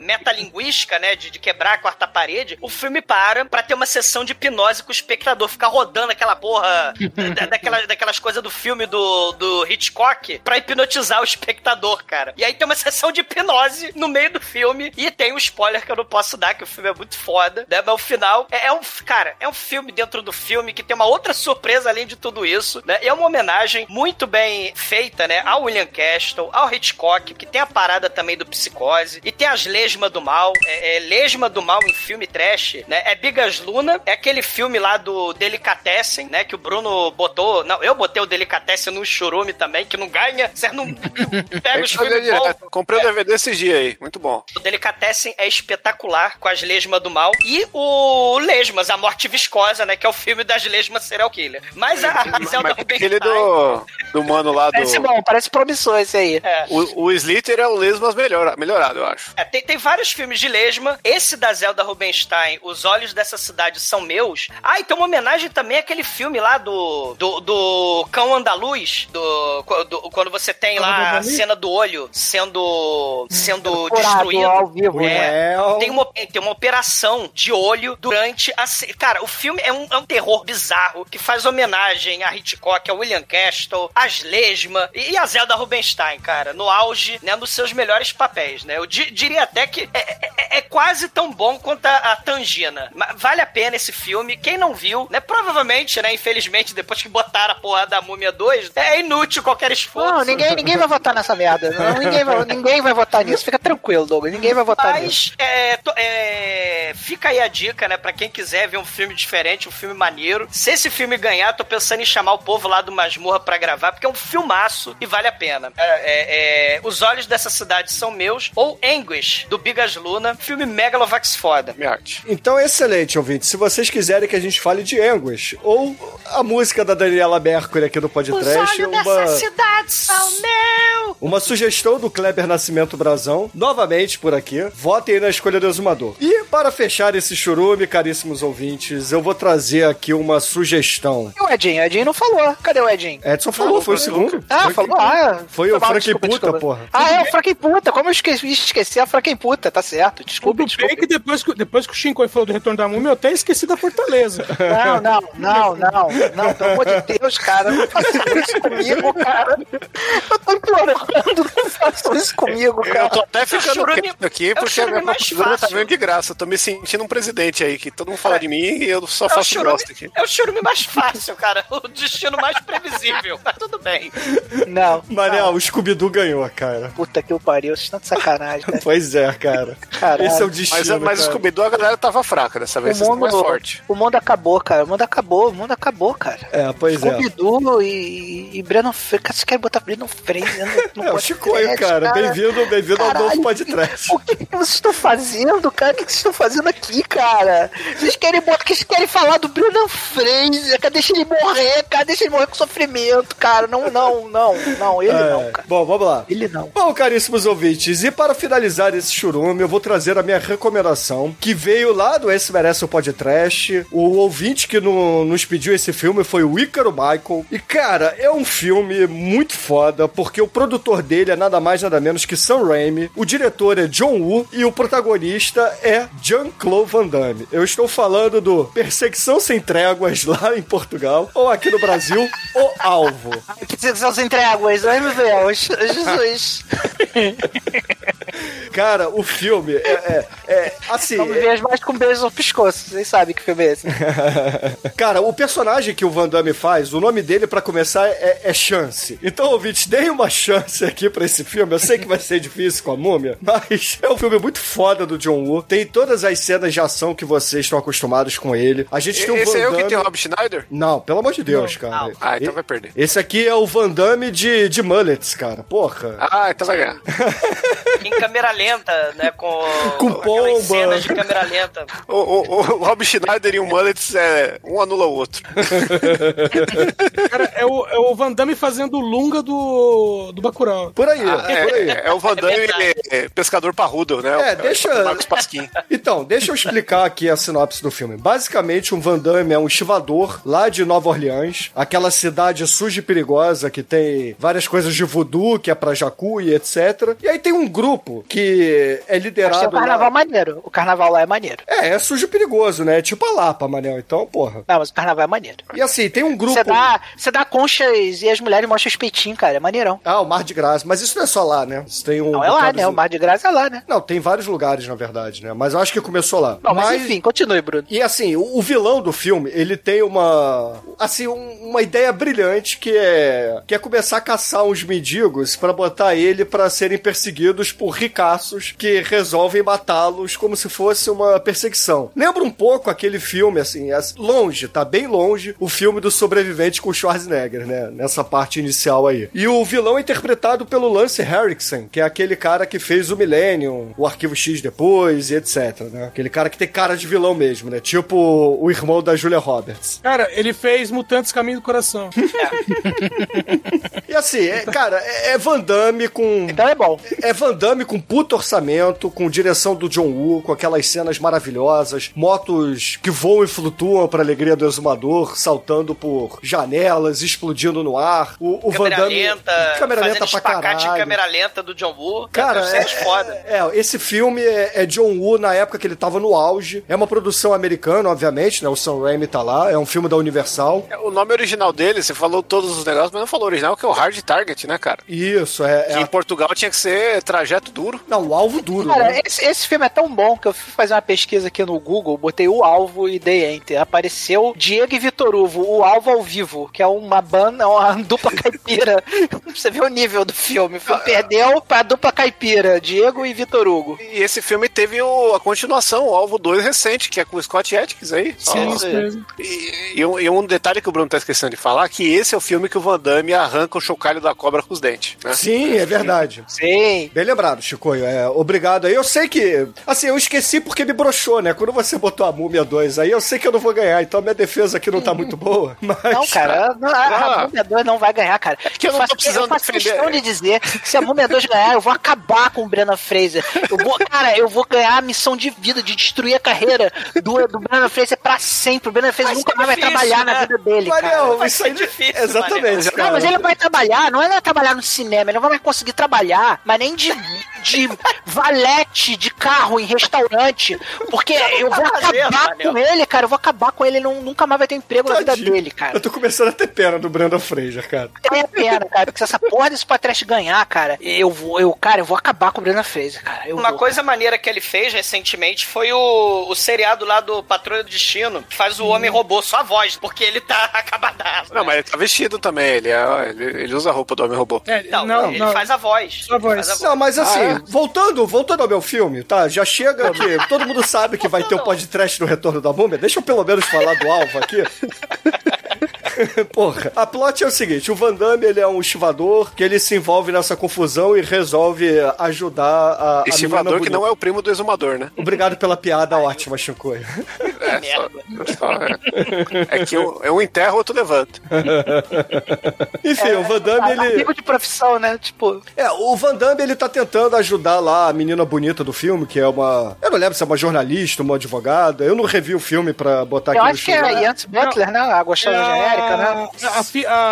Speaker 4: metalinguística, né, de, de quebrar a quarta parede, o filme para pra ter uma sessão de hipnose com o espectador, ficar rodando aquela porra, da- daquelas, daquelas coisas do filme do, do Hitchcock, pra hipnotizar o espectador, cara. E aí tem uma sessão de hipnose no meio do filme, e tem um spoiler que eu não posso dar, que o filme é muito foda, né, mas o final é, é um, cara, é um filme dentro do filme que tem uma outra surpresa além de tudo isso, né, e é uma homenagem muito bem feita, né, ao William Castle, ao Hitchcock, que tem a parada também do psicose, e tem as lesmas do mal, é, é lesma do mal em filme trash, né, é Bigas Luna, é aquele filme lá do Delicatessen, né, que o Bruno botou, não, eu botei o Delicatessen no churume também, que não ganha, você não pega os filmes.
Speaker 8: Comprei o DVD esses dias aí. Muito bom.
Speaker 4: O Delicatessen é espetacular com as lesmas do mal. E o Lesmas, A Morte Viscosa, né? Que é o filme das Lesmas serial killer. Mas a Zelda
Speaker 8: Mas aquele do, do mano lá do.
Speaker 3: Parece bom, parece promissor esse aí.
Speaker 4: É.
Speaker 8: O, o Slither é o Lesmas melhor, melhorado, eu acho.
Speaker 4: É, tem, tem vários filmes de Lesma. Esse da Zelda Rubinstein, Os Olhos dessa Cidade São Meus. Ah, e tem uma homenagem também àquele filme lá do, do, do Cão Andaluz, do, do- quando você tem lá a cena do olho sendo, sendo destruído.
Speaker 3: ao vivo.
Speaker 4: É,
Speaker 6: Well.
Speaker 4: tem uma, tem uma operação de olho durante a. Cara, o filme é um, é um terror bizarro que faz homenagem a Hitchcock, a William Castle, as Lesma e, e a Zelda Rubinstein, cara, no auge, né, nos seus melhores papéis, né? Eu di- diria até que é, é- é quase tão bom quanto a, a Tangina. Mas vale a pena esse filme. Quem não viu, né? Provavelmente, né? Infelizmente, depois que botaram a porra da Múmia 2, é inútil qualquer esforço.
Speaker 3: Não, ninguém, ninguém vai votar nessa merda. Não, ninguém, vai, ninguém vai votar nisso. Fica tranquilo, Douglas. Ninguém vai votar nisso.
Speaker 4: Mas é, é, fica aí a dica, né? Pra quem quiser ver um filme diferente, um filme maneiro. Se esse filme ganhar, tô pensando em chamar o povo lá do Masmorra pra gravar, porque é um filmaço e vale a pena. É, é, é, Os Olhos dessa Cidade São Meus, ou Anguish, do Bigas Luna. Filme Megalovax foda.
Speaker 8: Minha arte.
Speaker 6: Então, excelente, ouvinte. Se vocês quiserem que a gente fale de Anguish, ou a música da Daniela Mercury aqui no podcast, uma,
Speaker 4: cidade são meu!
Speaker 6: uma sugestão do Kleber Nascimento Brazão, novamente por aqui, votem na escolha do exumador. E para fechar esse churume, caríssimos ouvintes, eu vou trazer aqui uma sugestão.
Speaker 3: E o Edinho? O Edinho não falou. Cadê o Edinho?
Speaker 6: Edson falou, foi o segundo.
Speaker 3: Ah,
Speaker 6: Foi
Speaker 3: falou?
Speaker 6: que-
Speaker 3: Ah,
Speaker 6: Foi o
Speaker 3: mal,
Speaker 6: Frank
Speaker 3: desculpa,
Speaker 6: Puta,
Speaker 3: desculpa.
Speaker 6: porra.
Speaker 3: Ah, é o Frank Puta. Como eu esqueci, esqueci a Frank Puta, tá certo. Desculpa,
Speaker 5: Tudo
Speaker 3: desculpa.
Speaker 5: bem que depois, que depois que o Shinkoi falou do Retorno da Múmia, eu até esqueci da Fortaleza.
Speaker 3: Não, não, não, não, não, pelo amor de Deus, cara, não faça isso comigo, cara. Eu tô implorando, não façam isso comigo,
Speaker 8: Eu
Speaker 3: cara.
Speaker 8: tô até ficando quieto aqui
Speaker 4: é o
Speaker 8: porque a minha tá
Speaker 4: fácil.
Speaker 8: vendo de graça. Tô me sentindo um presidente aí, que todo mundo fala de mim e eu só
Speaker 4: É o,
Speaker 8: faço
Speaker 4: churume,
Speaker 8: grossa aqui.
Speaker 4: é o churume mais fácil, cara. O destino mais previsível. Mas tudo bem.
Speaker 3: Não.
Speaker 6: Manel, o Scooby-Doo ganhou, cara.
Speaker 3: Puta que o pariu, vocês estão de sacanagem, cara.
Speaker 6: Pois é, cara.
Speaker 3: Caralho.
Speaker 6: Esse é o destino,
Speaker 8: Mas, mas o
Speaker 6: cara.
Speaker 8: Scooby-Doo a galera tava fraca dessa vez,
Speaker 3: O
Speaker 8: vocês estão mais
Speaker 3: mundo,
Speaker 8: forte.
Speaker 3: o mundo acabou, cara. O mundo acabou, o mundo acabou, cara.
Speaker 6: É, pois é.
Speaker 3: Scooby-Doo e, e Breno Freire. Cara, Vocês querem botar Breno Freire no, no
Speaker 6: É o
Speaker 3: podcast,
Speaker 6: Chicoio, cara. Bem-vindo, bem-vindo ao novo podcast.
Speaker 3: O que, que vocês estão fazendo, cara? O que, que vocês estão fazendo aqui, cara? Vocês querem botar, vocês querem falar do Bruno Fraser, cara? Deixa ele morrer, cara. Deixa ele morrer com sofrimento, cara. Não, não, não, não. Ele
Speaker 6: É.
Speaker 3: não, cara.
Speaker 6: Bom, vamos lá.
Speaker 3: Ele não.
Speaker 6: Bom, caríssimos ouvintes, e para finalizar esse churume, eu vou trazer a minha recomendação, que veio lá do Esse Merece o Podcast. O ouvinte que no- nos pediu esse filme foi o Ícaro Michael. E, cara, é um filme muito foda, porque o produtor dele é nada mais, nada menos que Sam Raimi, o diretor é John Woo e o protagonista é Jean-Claude Van Damme. Eu estou falando do Perseguição Sem Tréguas lá em Portugal, ou aqui no Brasil, O Alvo.
Speaker 3: Que são as entréguas, ai meu Deus. Jesus.
Speaker 6: Cara, o filme é, é, é assim.
Speaker 3: Não me vejo mais com beijos no pescoço. Vocês sabem que filme é esse.
Speaker 6: Cara, o personagem que o Van Damme faz, o nome dele, pra começar, é, é Chance. Então, ouvintes, deem uma chance aqui pra esse filme. Eu sei que vai ser difícil com a múmia, mas é um filme muito foda do John Woo. Tem todas as cenas de ação que vocês estão acostumados com ele. A gente tem um
Speaker 8: Esse
Speaker 6: Van
Speaker 8: é o que
Speaker 6: Damme...
Speaker 8: tem o Rob Schneider?
Speaker 6: Não, pelo amor de Deus, cara.
Speaker 8: Ah, então
Speaker 6: E-
Speaker 8: vai perder.
Speaker 6: Esse aqui é o Van Damme de, de mullets, cara. Porra.
Speaker 8: Ah, então vai ganhar.
Speaker 4: Em câmera lenta, né? Com,
Speaker 6: Com pomba.
Speaker 4: cenas de câmera lenta.
Speaker 8: O, o, o Rob Schneider e o Mullets, é, um anula o outro.
Speaker 5: Cara, é o, é o Van Damme fazendo o Lunga do, do Bacurau.
Speaker 6: Por aí,
Speaker 8: Ah,
Speaker 6: por aí.
Speaker 8: é, é o Van Damme é, pescador parrudo, né?
Speaker 6: É,
Speaker 8: O-
Speaker 6: deixa-
Speaker 8: o Marcos Pasquim.
Speaker 6: Então, deixa eu explicar aqui a sinopse do filme. Basicamente, um Van Damme é um estivador lá de Nova Orleans, aquela cidade suja e perigosa que tem várias coisas de voodoo, que é pra jacu e etc. E aí tem um grupo que é
Speaker 3: Mas tem
Speaker 6: liderado.
Speaker 3: o carnaval maneiro. O carnaval lá é maneiro.
Speaker 6: É, é sujo e perigoso, né? Tipo a Lapa, Manel. Então, porra.
Speaker 3: Não, mas o carnaval é maneiro.
Speaker 6: E assim, tem um grupo.
Speaker 3: Você dá, você dá conchas e as mulheres mostram os peitinhos, cara. É maneirão.
Speaker 6: Ah, o Mar de Graça. Mas isso não é só lá, né? Isso tem um.
Speaker 3: Não é lá, né? O Mar de Graça é lá, né?
Speaker 6: Não, tem vários lugares, na verdade, né? Mas eu acho que começou lá.
Speaker 3: Não, mas, enfim, continue, Bruno.
Speaker 6: E assim, o, o vilão do filme, ele tem uma. Assim, um- uma ideia brilhante que é. que é começar a caçar uns mendigos pra botar ele pra serem perseguidos por ricaços que resolvem matá-los como se fosse uma perseguição. Lembra um pouco aquele filme, assim, as- longe, tá bem longe, o filme do sobrevivente com o Schwarzenegger, né? Nessa parte inicial aí. E o vilão é interpretado pelo Lance Henriksen, que é aquele cara que fez o Millennium, o Arquivo X depois e etc, né? Aquele cara que tem cara de vilão mesmo, né? Tipo o irmão da Julia Roberts.
Speaker 5: Cara, ele fez Mutantes Caminho do Coração.
Speaker 6: E assim, é, cara, é, é Van Damme com.
Speaker 3: Então é bom.
Speaker 6: É Van Damme com puto orçamento, com direção do John Woo, com aquelas cenas maravilhosas, motos que voam e flutuam pra alegria do exumador, saltando por janelas, explodindo no ar. O, o Van
Speaker 4: câmera
Speaker 6: Damme.
Speaker 4: lenta,
Speaker 6: câmera lenta pra caralho.
Speaker 4: câmera lenta do John Woo.
Speaker 6: Cara,
Speaker 4: cenas
Speaker 6: é,
Speaker 4: foda.
Speaker 6: é, é, esse filme é, é John Woo na época que ele tava no auge. É uma produção americana, obviamente, né? O Sam Raimi tá lá. É um filme da Universal.
Speaker 8: O nome original dele, você falou todos os negócios, mas não falou o original, que é o Hard Target, né, cara?
Speaker 6: Isso, é.
Speaker 8: Que em Portugal tinha que ser trajeto duro.
Speaker 6: Não, o alvo duro.
Speaker 3: Cara,
Speaker 6: né?
Speaker 3: esse, esse filme é tão bom que eu fui fazer uma pesquisa aqui no Google, botei o alvo e dei enter. Apareceu Diego e Vitor Hugo, o alvo ao vivo, que é uma banda, uma dupla caipira. Você vê o nível do filme. O filme perdeu pra dupla caipira, Diego e Vitor Hugo.
Speaker 8: E esse filme teve o- a continuação, o Alvo 2 recente, que é com o Scott Atkins aí.
Speaker 5: Sim,
Speaker 8: Ó,
Speaker 5: isso mesmo.
Speaker 8: E, e um, e um detalhe que o Bruno tá esquecendo de falar, que esse é o filme que o Van Damme arranca o chocalho da cobra com os dentes. né?
Speaker 6: Sim, é verdade.
Speaker 3: Sim.
Speaker 6: Bem lembrado, Chicoio. É, obrigado aí. Eu sei que. Assim, eu esqueci porque me broxou, né? Quando você botou a Múmia 2 aí, eu sei que eu não vou ganhar, então minha defesa aqui não tá muito boa. Mas.
Speaker 3: Não, cara, não, a,
Speaker 8: Ah.
Speaker 3: a Múmia 2 não vai ganhar, cara.
Speaker 8: que eu não tô
Speaker 3: faço,
Speaker 8: precisando
Speaker 3: eu faço
Speaker 8: defender.
Speaker 3: questão de dizer que se a Múmia 2 ganhar, eu vou acabar com o Brennan Fraser. Eu vou, cara, eu vou ganhar a missão de vida, de destruir a carreira do, do Brennan Fraser pra sempre. O Brennan Fraser
Speaker 4: Vai
Speaker 3: nunca mais vai trabalhar
Speaker 4: né?
Speaker 3: na vida dele, cara.
Speaker 6: Isso
Speaker 4: ser
Speaker 6: aí.
Speaker 4: difícil,
Speaker 6: Exatamente.
Speaker 3: Não, mas ele vai trabalhar, não é é trabalhar no cinema, ele não vai conseguir trabalhar, mas nem de, de valete de carro em restaurante, porque eu vou acabar com ele, cara, eu vou acabar com ele, ele não, nunca mais vai ter emprego na vida
Speaker 6: Tadinho.
Speaker 3: dele, cara.
Speaker 6: Eu tô começando a ter pena do Brandon Fraser, cara.
Speaker 3: Tem a pena, cara, porque se essa porra desse podcast ganhar, cara, eu vou, eu, cara, eu vou acabar com o Brenda Fraser, cara. Eu
Speaker 4: Uma
Speaker 3: vou.
Speaker 4: coisa maneira que ele fez recentemente foi o, o seriado lá do Patrulha do Destino, que faz o Homem Robô, só a voz, porque ele tá acabadaço.
Speaker 8: Não, mas ele tá vestido também, ele, é- ele, ele usa a roupa do Homem-Robô.
Speaker 5: É,
Speaker 4: Não,
Speaker 5: não,
Speaker 4: ele
Speaker 5: não.
Speaker 4: faz a voz.
Speaker 5: Só a voz.
Speaker 6: Não, mas assim,
Speaker 8: Ah, é?
Speaker 6: voltando, voltando ao meu filme, tá? Já chega que todo mundo sabe que vai ter um podcast no Retorno da Múmia. Deixa eu pelo menos falar do alvo aqui. Porra, a plot é o seguinte: o Van Damme ele é um estivador que ele se envolve nessa confusão e resolve ajudar a.
Speaker 8: Estivador que não é o primo do exumador, né?
Speaker 6: Obrigado pela piada ótima, Chicoio.
Speaker 8: É, só, só- é. É que um, é um enterra, o outro levanta.
Speaker 6: Enfim, o Van Damme ele.
Speaker 3: Amigo de profissão, né? Tipo,
Speaker 6: É, o Van Damme ele tá tentando ajudar lá a menina bonita do filme, que é uma. Eu não lembro se é uma jornalista, uma advogada. Eu não revi o filme pra botar
Speaker 3: eu
Speaker 6: aqui
Speaker 3: acho
Speaker 6: no
Speaker 3: que é
Speaker 6: chuva.
Speaker 3: a Yance Butler, né? A gostosa genérica, né?
Speaker 5: a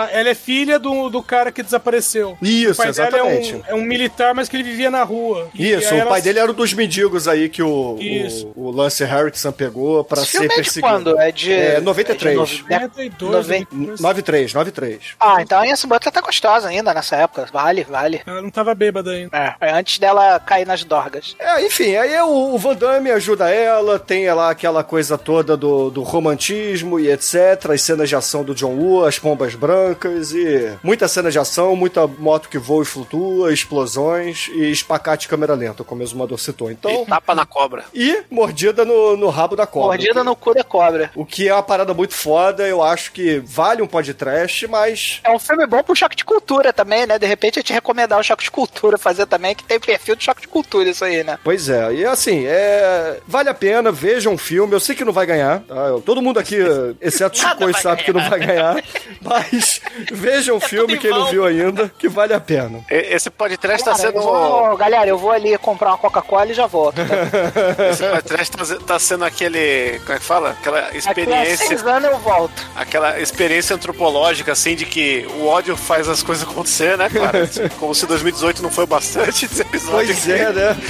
Speaker 5: a- ela é filha do, do cara que desapareceu.
Speaker 6: Isso,
Speaker 5: o pai
Speaker 6: exatamente.
Speaker 5: dela é um, é um militar, mas que ele vivia na rua.
Speaker 6: Isso, o
Speaker 5: ela-
Speaker 6: pai dele era um dos mendigos aí que o,
Speaker 5: Isso.
Speaker 6: o, o Lance Harrison pegou pra
Speaker 3: Esse
Speaker 6: ser
Speaker 3: filme é de
Speaker 6: perseguido.
Speaker 3: quando? É de.
Speaker 6: É, 93.
Speaker 3: é de nove-
Speaker 5: 92,
Speaker 3: Noven-
Speaker 6: 93, 93.
Speaker 3: Ah, então a Yance Butler tá gostosa ainda nessa época. Vale, vale.
Speaker 5: Ela não tava bêbada ainda.
Speaker 3: É, é antes dela cair nas dorgas.
Speaker 6: É, enfim, aí o, o Van Damme ajuda ela, tem lá aquela coisa toda do, do romantismo e etc, as cenas de ação do John Woo, as pombas brancas e muita cena de ação, muita moto que voa e flutua, explosões e espacate câmera lenta, como o exumador citou. Então,
Speaker 8: E tapa na cobra.
Speaker 6: e mordida no, no rabo da cobra.
Speaker 3: Mordida no cu da cobra.
Speaker 6: O que é uma parada muito foda, eu acho que vale um podcast, mas
Speaker 3: É um filme bom pro choque de cultura também, né? De repente eu te recomendar o choque de cultura fazer também, que tem perfil de choque de cultura isso aí, né?
Speaker 6: Pois é, e assim, é. Vale a pena, vejam o filme. Eu sei que não vai ganhar, tá? Todo mundo aqui, exceto Chico, sabe que não vai ganhar. Mas vejam o filme,
Speaker 4: tudo em
Speaker 6: quem não viu ainda, que vale a pena.
Speaker 8: Esse podcast tá
Speaker 3: Cara,
Speaker 8: sendo.
Speaker 3: eu vou- galera, eu vou ali comprar uma Coca-Cola e já volto. Tá?
Speaker 8: Esse podcast tá, tá sendo aquele. Como é que fala? Aquela
Speaker 3: Daqui a
Speaker 8: experiência.
Speaker 3: seis anos eu volto.
Speaker 8: Aquela experiência antropológica, assim, de que o ódio faz as coisas acontecer, né, cara? Como se 2018 não foi bastante esse episódio.
Speaker 6: Pois é, né?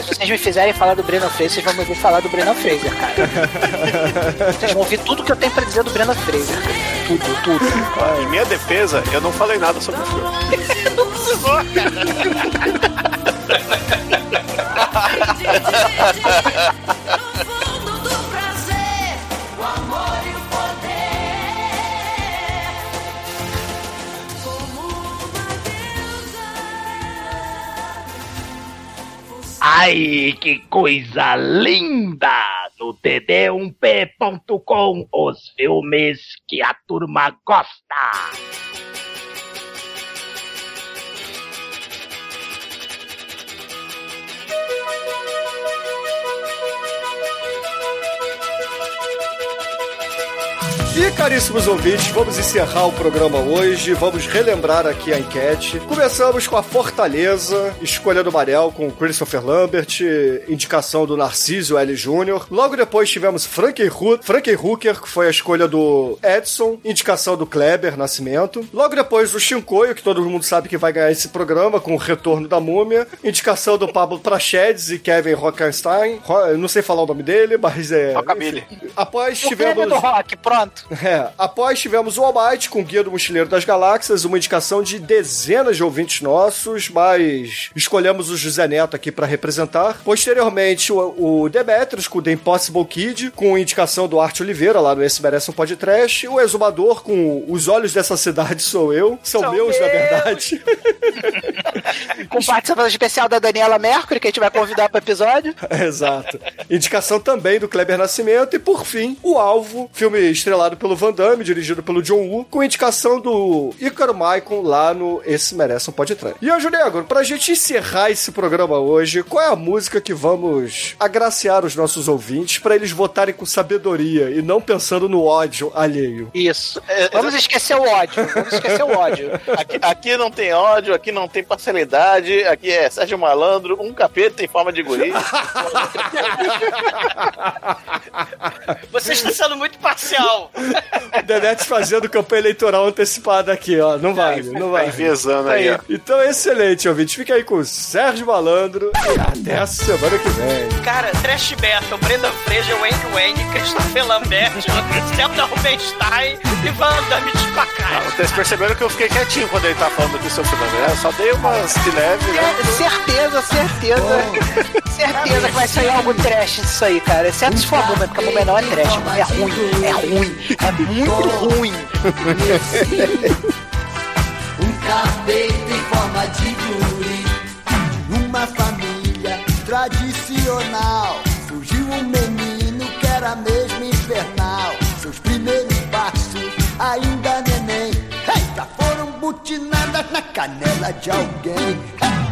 Speaker 3: Se vocês me fizerem falar do Brennan Fraser, vocês vão me ouvir falar do Brennan Fraser, cara. vocês vão ouvir tudo que eu tenho pra dizer do Brennan Fraser. cara. Tudo, tudo.
Speaker 8: Em minha defesa, eu não falei nada sobre o filme.
Speaker 12: No fundo do prazer, o amor e o poder. Como uma deusa,
Speaker 13: Ai, que coisa linda! No td1p.com, os filmes que a turma gosta.
Speaker 6: E caríssimos ouvintes, vamos encerrar o programa hoje, vamos relembrar aqui a enquete. Começamos com a Fortaleza, escolha do Manel com Christopher Lambert, indicação do Narciso L. Jr. Logo depois tivemos Hu Frankie Hooker, que foi a escolha do Edson, indicação do Kleber Nascimento. Logo depois o Shinkoio, que todo mundo sabe que vai ganhar esse programa com o retorno da múmia, indicação do Pablo Prachedes e Kevin Rockenstein. Não sei falar o nome dele, mas é...
Speaker 3: Rockabilly.
Speaker 6: Após
Speaker 3: O
Speaker 6: tivemos...
Speaker 3: do rock, pronto.
Speaker 6: É, após tivemos o Almighty com o Guia do Mochileiro das Galáxias, uma indicação de dezenas de ouvintes nossos, mas escolhemos o José Neto aqui pra representar. Posteriormente, o, o Demetrius com o The Impossible Kid, com indicação do Arte Oliveira, lá no Esse Merece um Podcast. O Exumador com Os Olhos dessa Cidade Sou Eu. São,
Speaker 3: São
Speaker 6: meus, na
Speaker 3: meus.
Speaker 6: verdade.
Speaker 3: Com participação especial da Daniela Mercury, que a gente vai convidar pro episódio.
Speaker 6: Exato. Indicação também do Kleber Nascimento. E por fim, O Alvo, filme estrelado pelo Van Damme, dirigido pelo John Woo, com indicação do Ícaro Maicon lá no Esse Merece um Podcast. E Anjo Negro, pra gente encerrar esse programa hoje, qual é a música que vamos agraciar os nossos ouvintes pra eles votarem com sabedoria e não pensando no ódio alheio?
Speaker 3: Isso. Vamos esquecer o ódio. Vamos esquecer o ódio.
Speaker 11: Aqui, aqui não tem ódio, aqui não tem parcialidade, aqui é Sérgio Malandro, um capeta em forma de guri.
Speaker 4: Você está sendo muito parcial.
Speaker 6: Denetes fazendo campanha eleitoral antecipada aqui, ó. Não vale, não vale.
Speaker 8: envezando aí, ó.
Speaker 6: Então, excelente, ouvinte. Fica aí com o Sérgio Malandro e até a semana que vem.
Speaker 4: Cara, Trash Metal, Brendan Fraser, Wayne Wayne, Christopher Lambert, Zelda Rubenstein e de Pacari.
Speaker 8: Vocês perceberam que eu fiquei quietinho quando ele tá falando aqui sobre o filme, né? Só dei umas de leve, né?
Speaker 3: É, certeza, certeza. certeza que vai sair algo trash disso aí, cara. Exceto se for a Múmia, porque a Múmia não é trash, Múmia é ruim, é ruim, é muito ruim.
Speaker 12: Um capeta em forma de guri.
Speaker 14: Numa família tradicional Surgiu um menino que era mesmo infernal. Seus primeiros passos ainda neném. Já foram butinadas na canela de alguém. Hey,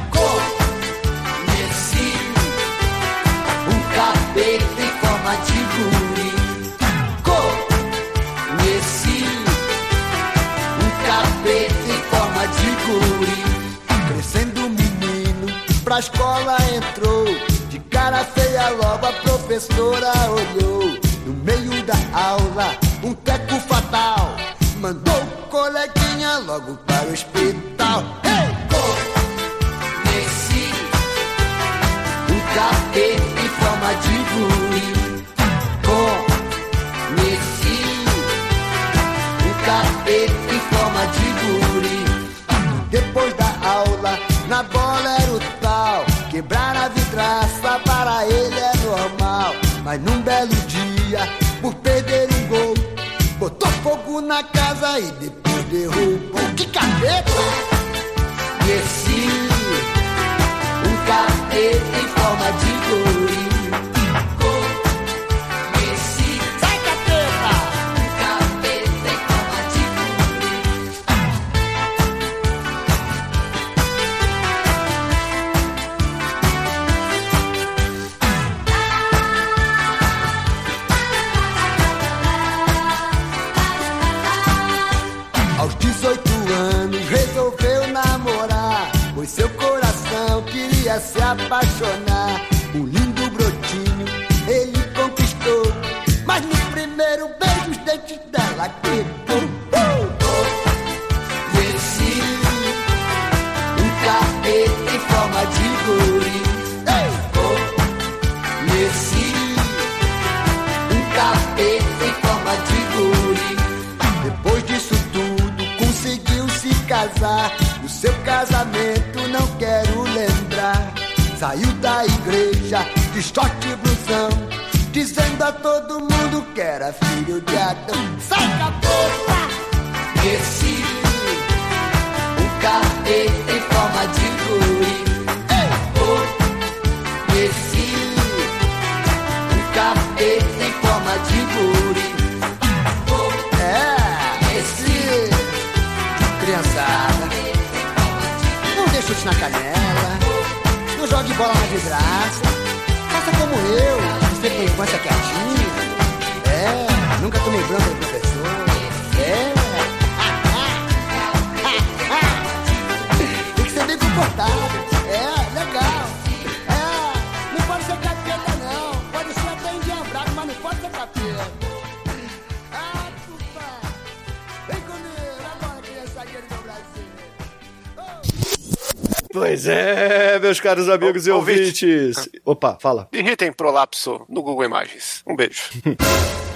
Speaker 12: Conheci um capeta
Speaker 14: pra escola entrou. De cara feia logo a professora olhou. No meio da aula, um teco fatal. Mandou o coleguinha logo para o hospital. Hey!
Speaker 12: Conheci um capeta em forma de guri Conheci
Speaker 14: um capeta em forma de guri Depois da aula, na bola o Quebrar a vidraça para ele é normal Mas num belo dia, por perder um gol Botou fogo na casa e depois derrubou Que capeta! caros amigos o, e
Speaker 6: ouvintes. Ouvinte. Opa, fala.
Speaker 8: Irritem prolapso no Google Imagens. Um beijo.